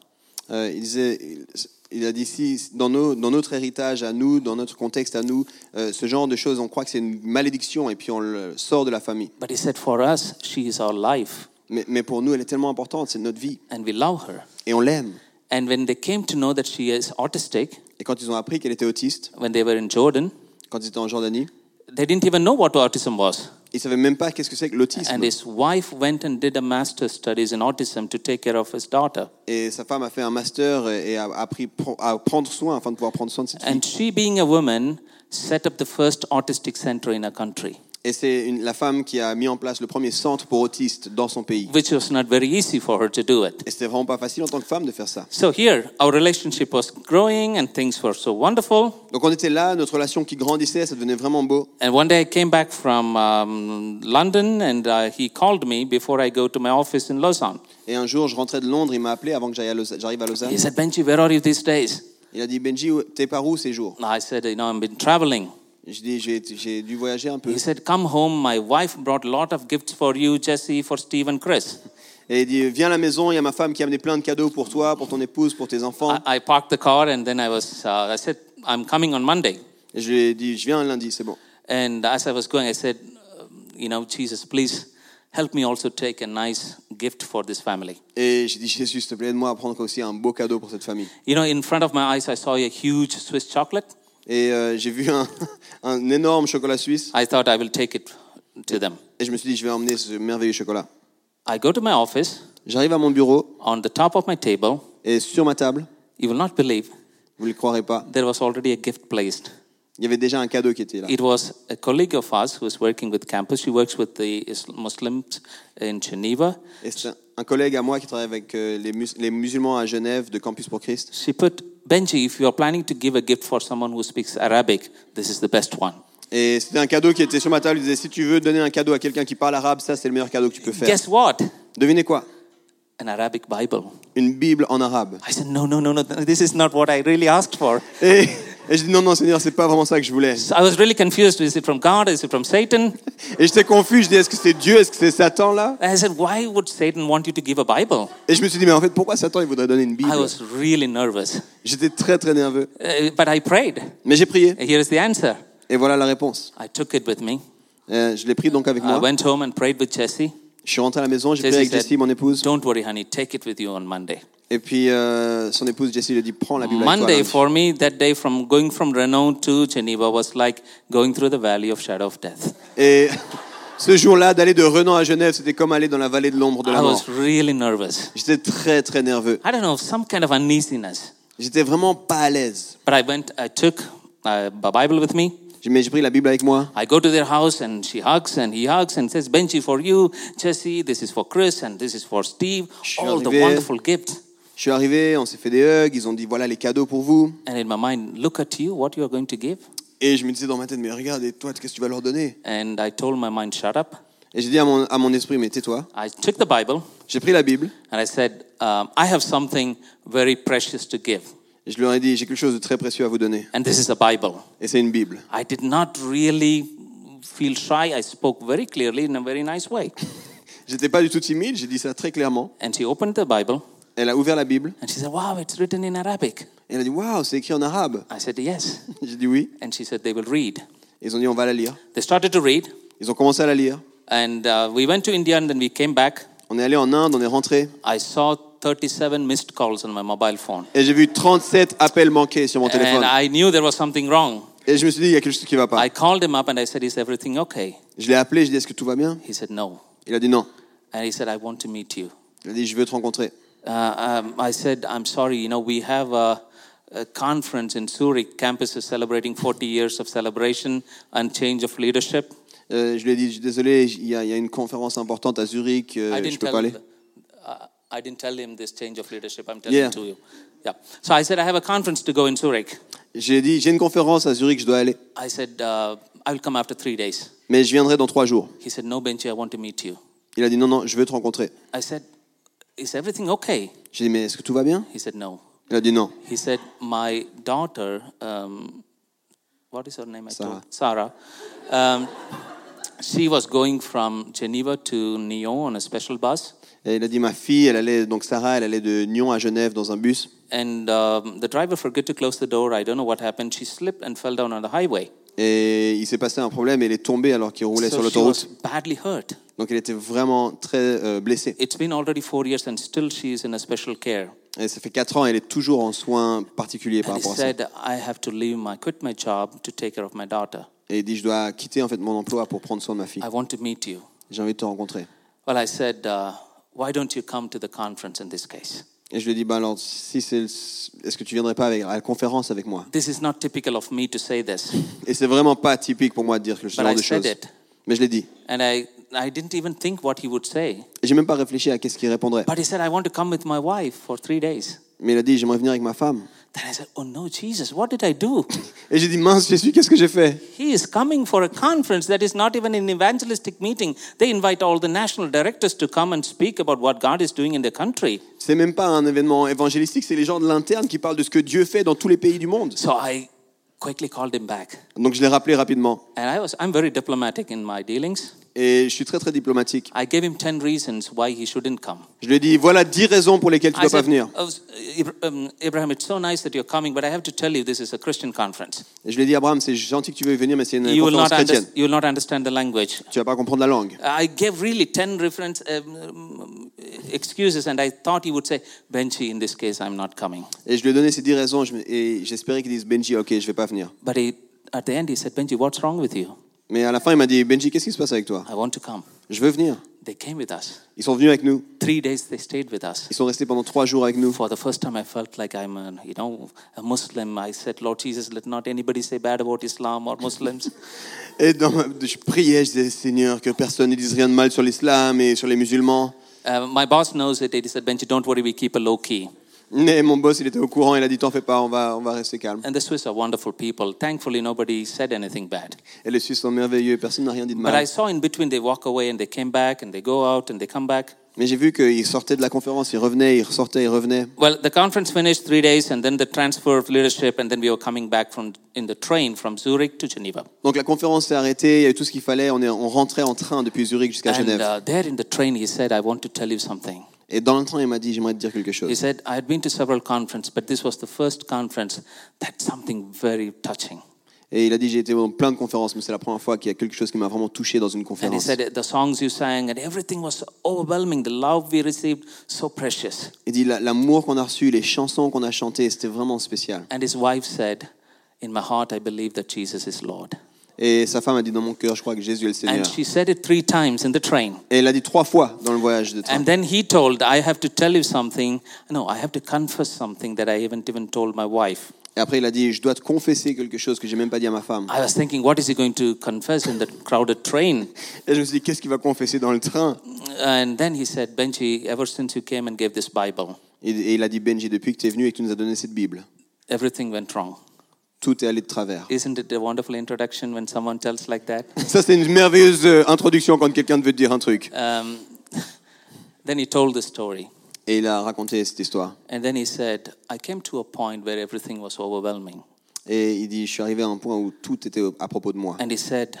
Euh, il, disait, il- il a dit, si dans, nos- dans notre héritage à nous, dans notre contexte à nous, euh, ce genre de choses, on croit que c'est une malédiction et puis on le sort de la famille. But he said, for us, she is our life Mais, mais pour nous, elle est tellement importante, c'est notre vie. and we love her. Et on l'aime. And when they came to know that she is autistic, Et quand ils ont appris qu'elle était autiste, when they were in Jordan, quand ils étaient en Jordanie, they didn't even know what autism was. ils savaient même pas qu'est-ce que c'est que l'autisme. And his wife went and did a master's studies in autism to take care of his daughter. Et sa femme a fait un master et a appris à prendre soin afin de pouvoir prendre soin de cette fille. And she, being a woman, set up the first autistic center in a country, Et c'est la femme qui a mis en place le premier centre pour autistes dans son pays. which was not very easy for her to do it. Et c'était vraiment pas facile en tant que femme de faire ça. So here, our relationship was growing and things were so wonderful. Donc on était là, notre relation qui grandissait, ça devenait vraiment beau. And one day I came back from um, London and uh, he called me before I go to my office in Lausanne. Et un jour, je rentrais de Londres, il m'a appelé avant que j'aille à Lausa- j'arrive à Lausanne. He said, Benji, where are you these days? Il a dit, Benji, t'es par où ces jours? I said, you know, I've been traveling. J'ai dû voyager un peu. He said, come home. My wife brought a lot of gifts for you, Jesse, for Steve and Chris. Et il dit, viens à la maison, il y a ma femme qui a amené plein de cadeaux pour toi, pour ton épouse, pour tes enfants. I, I parked the car and then I was, uh, I said, I'm coming on Monday. Et je lui ai dit, je viens lundi, c'est bon. And as I was going, I said, you know, Jesus, please help me also take a nice gift for this family. Et j'ai dit, Jésus, s'il te plaît, aide-moi à prendre aussi un beau cadeau pour cette famille. You know, in front of my eyes, I saw a huge Swiss chocolate. Et euh, j'ai vu un, un énorme chocolat suisse. I thought I will take it to them. Et je me suis dit, je vais emmener ce merveilleux chocolat. I go to my office. J'arrive à mon bureau On the top of my table, et sur ma table, you will not believe, vous ne le croirez pas, there was already a gift placed. il y avait déjà un cadeau qui était là. It was a colleague of ours who is working with campus. She works with the Muslims in Geneva. Et c'est un, un collègue à moi qui travaille avec euh, les, mus- les musulmans à Genève de Campus pour Christ. She put, Benji, if you are planning to give a gift for someone who speaks Arabic, this is the best one. Et c'était un cadeau qui était sur ma table. Il disait, si tu veux donner un cadeau à quelqu'un qui parle arabe, ça c'est le meilleur cadeau que tu peux faire. Guess what? Devinez quoi? An Arabic Bible. Une Bible en arabe. I said, no, no, no, no, this is not what I really asked for. Et, et je dis, non, non, Seigneur, c'est pas vraiment ça que je voulais. So I was really confused. Is it from God? Is it from Satan? Et j'étais confus. Je dis, est-ce que c'est Dieu? Est-ce que c'est Satan là? I said, why would Satan want you to give a Bible? Et je me suis dit, mais en fait, pourquoi Satan il voudrait donner une Bible? I was really nervous. J'étais très très nerveux. Uh, but I prayed. Mais j'ai prié. Here is the answer. Et voilà la réponse. I took it with me. Euh, je l'ai pris donc avec I moi. went home and prayed with Jesse. Je suis rentré à la maison, j'ai Jessie prié avec said, Jessie, mon épouse. Don't worry, honey, take it with you on Monday. Et puis euh, son épouse Jessie lui dit prends la Bible avec toi. Monday for me, that day from going from Renault to Geneva was like going through the valley of shadow of death. Et ce jour-là, d'aller de Renan à Genève, c'était comme aller dans la vallée de l'ombre de I la mort. was really nervous. J'étais très très nerveux. I don't know, some kind of uneasiness. J'étais vraiment pas à l'aise. But I went, I took uh, a Bible with me. J'ai- Mais j'ai pris la Bible avec moi. I go to their house and she hugs and he hugs and says, Benji, for you, Jesse, this is for Chris and this is for Steve. All the arrivé. wonderful gifts. Je suis arrivé, on s'est fait des hugs, ils ont dit voilà les cadeaux pour vous. And in my mind, look at you, what you are going to give. Et je me disais dans ma tête, mais regarde, et toi, qu'est-ce que tu vas leur donner? And I told my mind, shut up. Et j'ai dit à mon, à mon esprit, mais tais-toi. I took the Bible J'ai pris la Bible and I said, um, I have something very precious to give. Je leur ai dit, j'ai quelque chose de très précieux à vous donner. And this is a Bible. Et c'est une Bible. I did not really feel shy. I spoke very clearly in a very nice way. J'étais pas du tout timide, j'ai dit ça très clairement. And she opened the Bible Elle a ouvert la Bible and she said, Wow, it's written in Arabic. et elle a dit, waouh, c'est écrit en arabe. I said, Yes. J'ai dit oui. And she said, They will read. Ils ont dit, on va la lire. They started to read. Ils ont commencé à la lire. And uh, we went to India and then we came back. On est allé en Inde, on est rentré. I saw 37 missed calls on my mobile phone. Et j'ai vu 37 appels manqués sur mon téléphone. And I knew there was something wrong. Et je me suis dit, il y a quelque chose qui va pas. I called him up and I said, Is everything okay? Je l'ai appelé, je lui ai dit, est-ce que tout va bien? He said, No. Il a dit non. And he said, I want to meet you. Il a dit, je veux te rencontrer. Uh, um, I said, I'm sorry, you know, we have a, a conference in Zurich. Campus is celebrating 40 years of celebration and change of leadership. Euh, je lui ai dit, désolé, il y, a, il y a une conférence importante à Zurich, euh, je peux pas aller. I didn't tell him this change of leadership. I'm telling Yeah. it to you. Yeah. So I said, I have a conference to go in Zurich. J'ai dit, j'ai une conférence à Zurich, je dois aller. I said, uh, I will come after three days. Mais je viendrai dans trois jours. He said, No, Benji, I want to meet you. Il a dit, non, non, je veux te rencontrer. I said, Is everything okay? J'ai dit, mais est-ce que tout va bien He said, No. Il a dit non. He said, My daughter, um, what is her name? I Sarah. told Sarah. Um, she was going from Geneva to Nyon on a special bus. Et il a dit, ma fille, elle allait, donc Sarah, elle allait de Nyon à Genève dans un bus. And um, the driver forgot to close the door. I don't know what happened. She slipped and fell down on the highway. Et il s'est passé un problème et elle est tombée alors qu'il roulait sur So she l'autoroute. was badly hurt. Donc elle était vraiment très euh, blessée. It's been already four years and still she is in a special care. Et ça fait quatre ans, elle est toujours en soins particuliers par And he rapport à ça. said, I have to leave my, quit my job to take care of my daughter. Et il dit, je dois quitter en fait mon emploi pour prendre soin de ma fille. I want to meet you. J'ai envie de te rencontrer. Well, I said, uh, why don't you come to the conference in this case? Et je lui dit, bah alors, si c'est, est-ce que tu viendrais pas avec, à la conférence avec moi? This is not typical of me to say this, Et c'est vraiment pas typique pour moi de dire ce but genre I de said choses. it. Mais je l'ai dit. And I, I didn't even think what he would say. Et j'ai même pas réfléchi à qu'est-ce qu'il répondrait. But he said, I want to come with my wife for three days. Mais il a dit, j'aimerais venir avec ma femme. Then I said, Oh no, Jesus, what did I do? Et j'ai dit, mince, Jésus, qu'est-ce que j'ai fait? He is coming for a conference that is not even an evangelistic meeting. They invite all the national directors to come and speak about what God is doing in their country. C'est même pas un événement évangélistique, c'est les gens de l'interne qui parlent de ce que Dieu fait dans tous les pays du monde. So I quickly called him back. Donc je l'ai rappelé rapidement. And I was, I'm very diplomatic in my dealings. Et je suis très très diplomatique. I gave him 10 reasons why he shouldn't come. Je lui ai dit, voilà dix raisons pour lesquelles tu ne dois pas venir. "Oh, Ibra- Abraham, it's so nice that you're coming, but I have to tell you, this is a Christian conference. Et je lui ai dit, Abraham, c'est gentil que tu veuilles venir, mais c'est une You conférence chrétienne. you will not understand the language. Tu vas pas comprendre la langue. I gave really 10 reference um, um, excuses, and I thought he would say, Benji, in this case, I'm not coming. Et je lui ai donné ces dix raisons je me- et j'espérais qu'il dise, Benji, ok, je vais pas venir. But he, at the end, he said, Benji, what's wrong with you? Mais à la fin, il m'a dit, Benji, qu'est-ce qui se passe avec toi? I want to come. Je veux venir. They came with us. Ils sont venus avec nous. Three days they stayed with us. Ils sont restés pendant trois jours avec nous. For the first time, I felt like I'm a, you know, a Muslim. I said, Lord Jesus, let not anybody say bad about Islam or Muslims. Et dans je priais, je disais, Seigneur, que personne ne dise rien de mal sur l'islam et sur les musulmans. Uh, my boss knows it. He said, Benji, don't worry, we keep a low key. Mais mon boss, il était au courant, il a dit, t'en fais pas, on va, on va rester calme. And the Swiss are wonderful people. Thankfully, nobody said anything bad. Et les Suisses sont merveilleux, personne n'a rien dit de But I mal. saw in between they walk away and they came back and they go out and they come back. Mais j'ai vu qu'ils sortaient de la conférence, ils revenaient, ils ressortaient, ils revenaient. Well, the conference finished three days and then the transfer of leadership, and then we were coming back from in the train from Zurich to Geneva. Donc la conférence s'est arrêtée, il y a eu tout ce qu'il fallait, on, est, on rentrait en train depuis Zurich jusqu'à And Genève. uh, there in the train, he said, I want to tell you something. Et dans le train, il m'a dit, j'aimerais te dire quelque He chose. said, I had been to several conferences, but this was the first conference that's something very touching. Et il a dit j'ai été dans plein de conférences, mais c'est la première fois qu'il y a quelque chose qui m'a vraiment touché dans une And he conférence. said the songs you sang and everything was overwhelming. The love we received, so precious. Il dit la- l'amour qu'on a reçu, les chansons qu'on a chantées, c'était vraiment spécial. And his wife said, In my heart, I believe that Jesus is Lord. Et sa femme a dit dans mon cœur, je crois que Jésus est le Seigneur. And she said it three times in the train. Et elle a dit trois fois dans le voyage de train. And then he told, I have to tell you something. No, I have to confess something that I haven't even told my wife. Et après, il a dit, je dois te confesser quelque chose que j'ai même pas dit à ma femme. I was thinking, what is he going to confess in the crowded train? Et je me suis dit, qu'est-ce qu'il va confesser dans le train? And then he said, Benji, ever since you came and gave this Bible, et, et il a dit, Benji, depuis que tu es venu et que tu nous as donné cette Bible, everything went wrong. Tout est allé de travers. Isn't it a wonderful introduction when someone tells like that? Ça, c'est une merveilleuse euh, introduction quand quelqu'un veut te dire un truc. Um, then he told the story. Et il a raconté cette histoire. And then he said, I came to a point where everything was overwhelming. Et il dit, je suis arrivé à un point où tout était à propos de moi. And he said,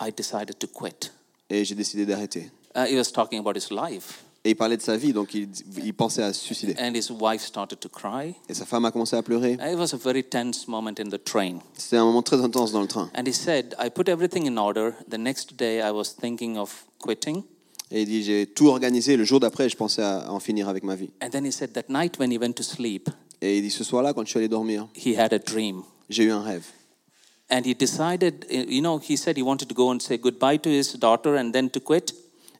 I decided to quit. Et j'ai décidé d'arrêter. Uh, he was talking about his life. Et il parlait de sa vie, donc il, il pensait à se suicider. And his wife started to cry. Et sa femme a commencé à pleurer. It was a very tense moment in the train. C'était un moment très intense dans le train. And he said, I put everything in order. The next day, I was thinking of quitting. Et il dit, j'ai tout organisé. Le jour d'après, je pensais à en finir avec ma vie. And then he said, That night when he went to sleep, Et il dit, ce soir-là, quand je suis allé dormir, he had a dream. j'ai eu un rêve. And he decided, you know, he said he wanted to go and say goodbye to his daughter and then to quit.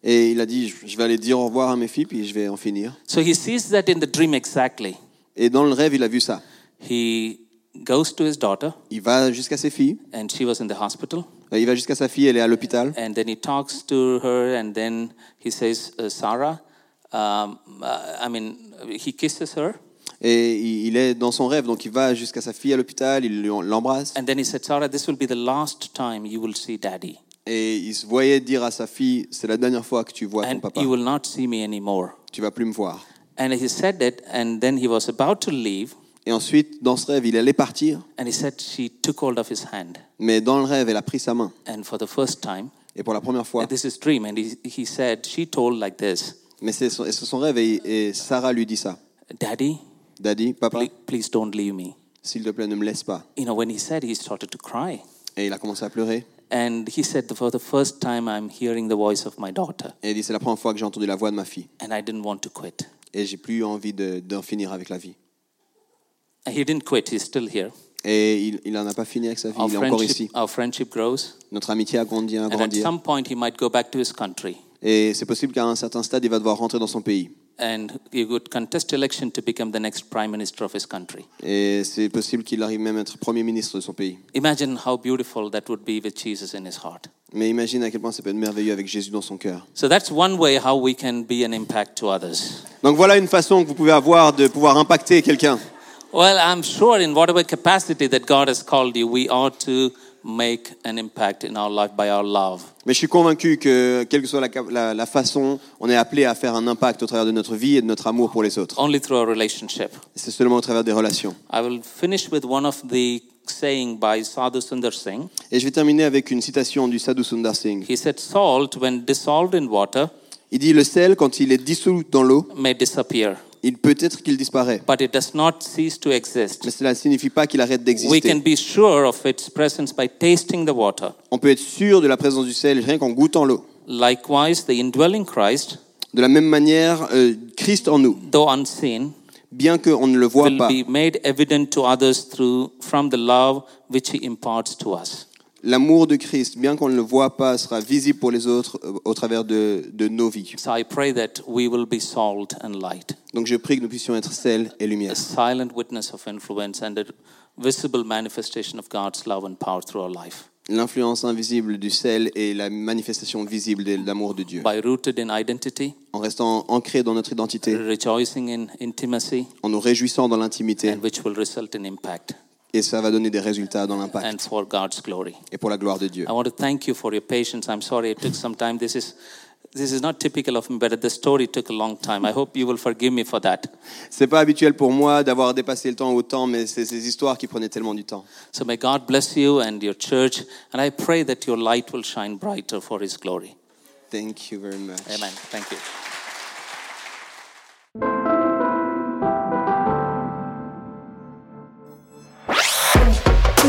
Et il a dit, je vais aller dire au revoir à mes filles, puis je vais en finir. So he sees that in the dream exactly. Et dans le rêve, il a vu ça. He goes to his daughter, Il va jusqu'à ses filles. and she was in the hospital. Euh, Il va jusqu'à sa fille, elle est à l'hôpital. And then he talks to her, and then he says, uh, Sarah, um, uh, I mean, he kisses her. Et il est dans son rêve, donc il va jusqu'à sa fille à l'hôpital, il l'embrasse. And then he said, Sarah, this will be the last time you will see daddy. Et il se voyait dire à sa fille, c'est la dernière fois que tu vois ton And papa. you will not see me anymore. Tu vas plus me voir. And he said it, and then he was about to leave, Et ensuite, dans ce rêve, il allait partir. and he said she took hold of his hand. Mais dans le rêve, elle a pris sa main. And for the first time, Et pour la première fois, and this is dream, and he, he said, she told like this, mais c'est son, c'est son rêve, et, et Sarah lui dit ça. Daddy, Daddy, papa, please, please don't leave me. s'il te plaît, ne me laisse pas. You know, when he said, he started to cry. Et il a commencé à pleurer. And he said, for the first time, I'm hearing the voice of my daughter, Et il dit, c'est la première fois que j'ai entendu la voix de ma fille. and I didn't want to quit. Et j'ai plus envie de- d'en finir avec la vie. And he didn't quit, he's still here. Et il, il en a pas fini avec sa vie, Our il est encore friendship, ici. our friendship grows, Notre amitié a grandi, a and at grandi. some point, he might go back to his country. Et c'est possible qu'à un certain stade, il va devoir rentrer dans son pays. And he would contest election to become the next prime minister of his country. Et c'est possible qu'il arrive même à être premier ministre de son pays. Imagine how beautiful that would be with Jesus in his heart. Mais imagine à quel point ça peut être merveilleux avec Jésus dans son cœur. So that's one way how we can be an impact to others. Donc voilà une façon que vous pouvez avoir de pouvoir impacter quelqu'un. Well, I'm sure in whatever capacity that God has called you, we ought to make an impact in our life by our love. Mais je suis convaincu que, quelle que soit la, cap- la- la façon, on est appelé à faire un impact au travers de notre vie et de notre amour pour les autres. Only through a relationship. C'est seulement au travers des relations. I will finish with one of the saying by Sadhu Sundar Singh. Et je vais terminer avec une citation du Sadhu Sundar Singh. He said, Salt, when dissolved in water, Il dit le sel, quand il est dissous dans l'eau, may disappear, il peut être qu'il disparaît. but it does not cease to exist. Mais cela ne signifie pas qu'il arrête We d'exister. can be sure of its presence by tasting the water. On peut être sûr de la présence du sel rien qu'en goûtant l'eau. Likewise, the indwelling Christ, De la même manière, euh, Christ en nous, though unseen, bien qu'on ne le voit pas, be made evident to others through from the love which he imparts to us. L'amour de Christ, bien qu'on ne le voit pas, sera visible pour les autres euh, au travers de, de nos vies. So I pray that we will be salt and light, Donc je prie que nous puissions être sel et lumière. a silent witness of influence and a visible manifestation of God's love and power through our life. L'influence invisible du sel et la manifestation visible de l'amour de Dieu. By rooted in identity, En restant ancrés dans notre identité, rejoicing in intimacy, en nous réjouissant dans l'intimité, and which will result in impact et ça va donner des résultats dans l'impact and for God's glory. et pour la gloire de Dieu. I want to thank you for your patience. I'm sorry it took some time. This is this is not typical of me, but the story took a long time. I hope you will forgive me for that. C'est pas habituel pour moi d'avoir dépassé le temps autant, mais c'est ces histoires qui prenaient tellement du temps. So may God bless you and your church, and I pray that your light will shine brighter for His glory. Thank you very much. Amen. Thank you.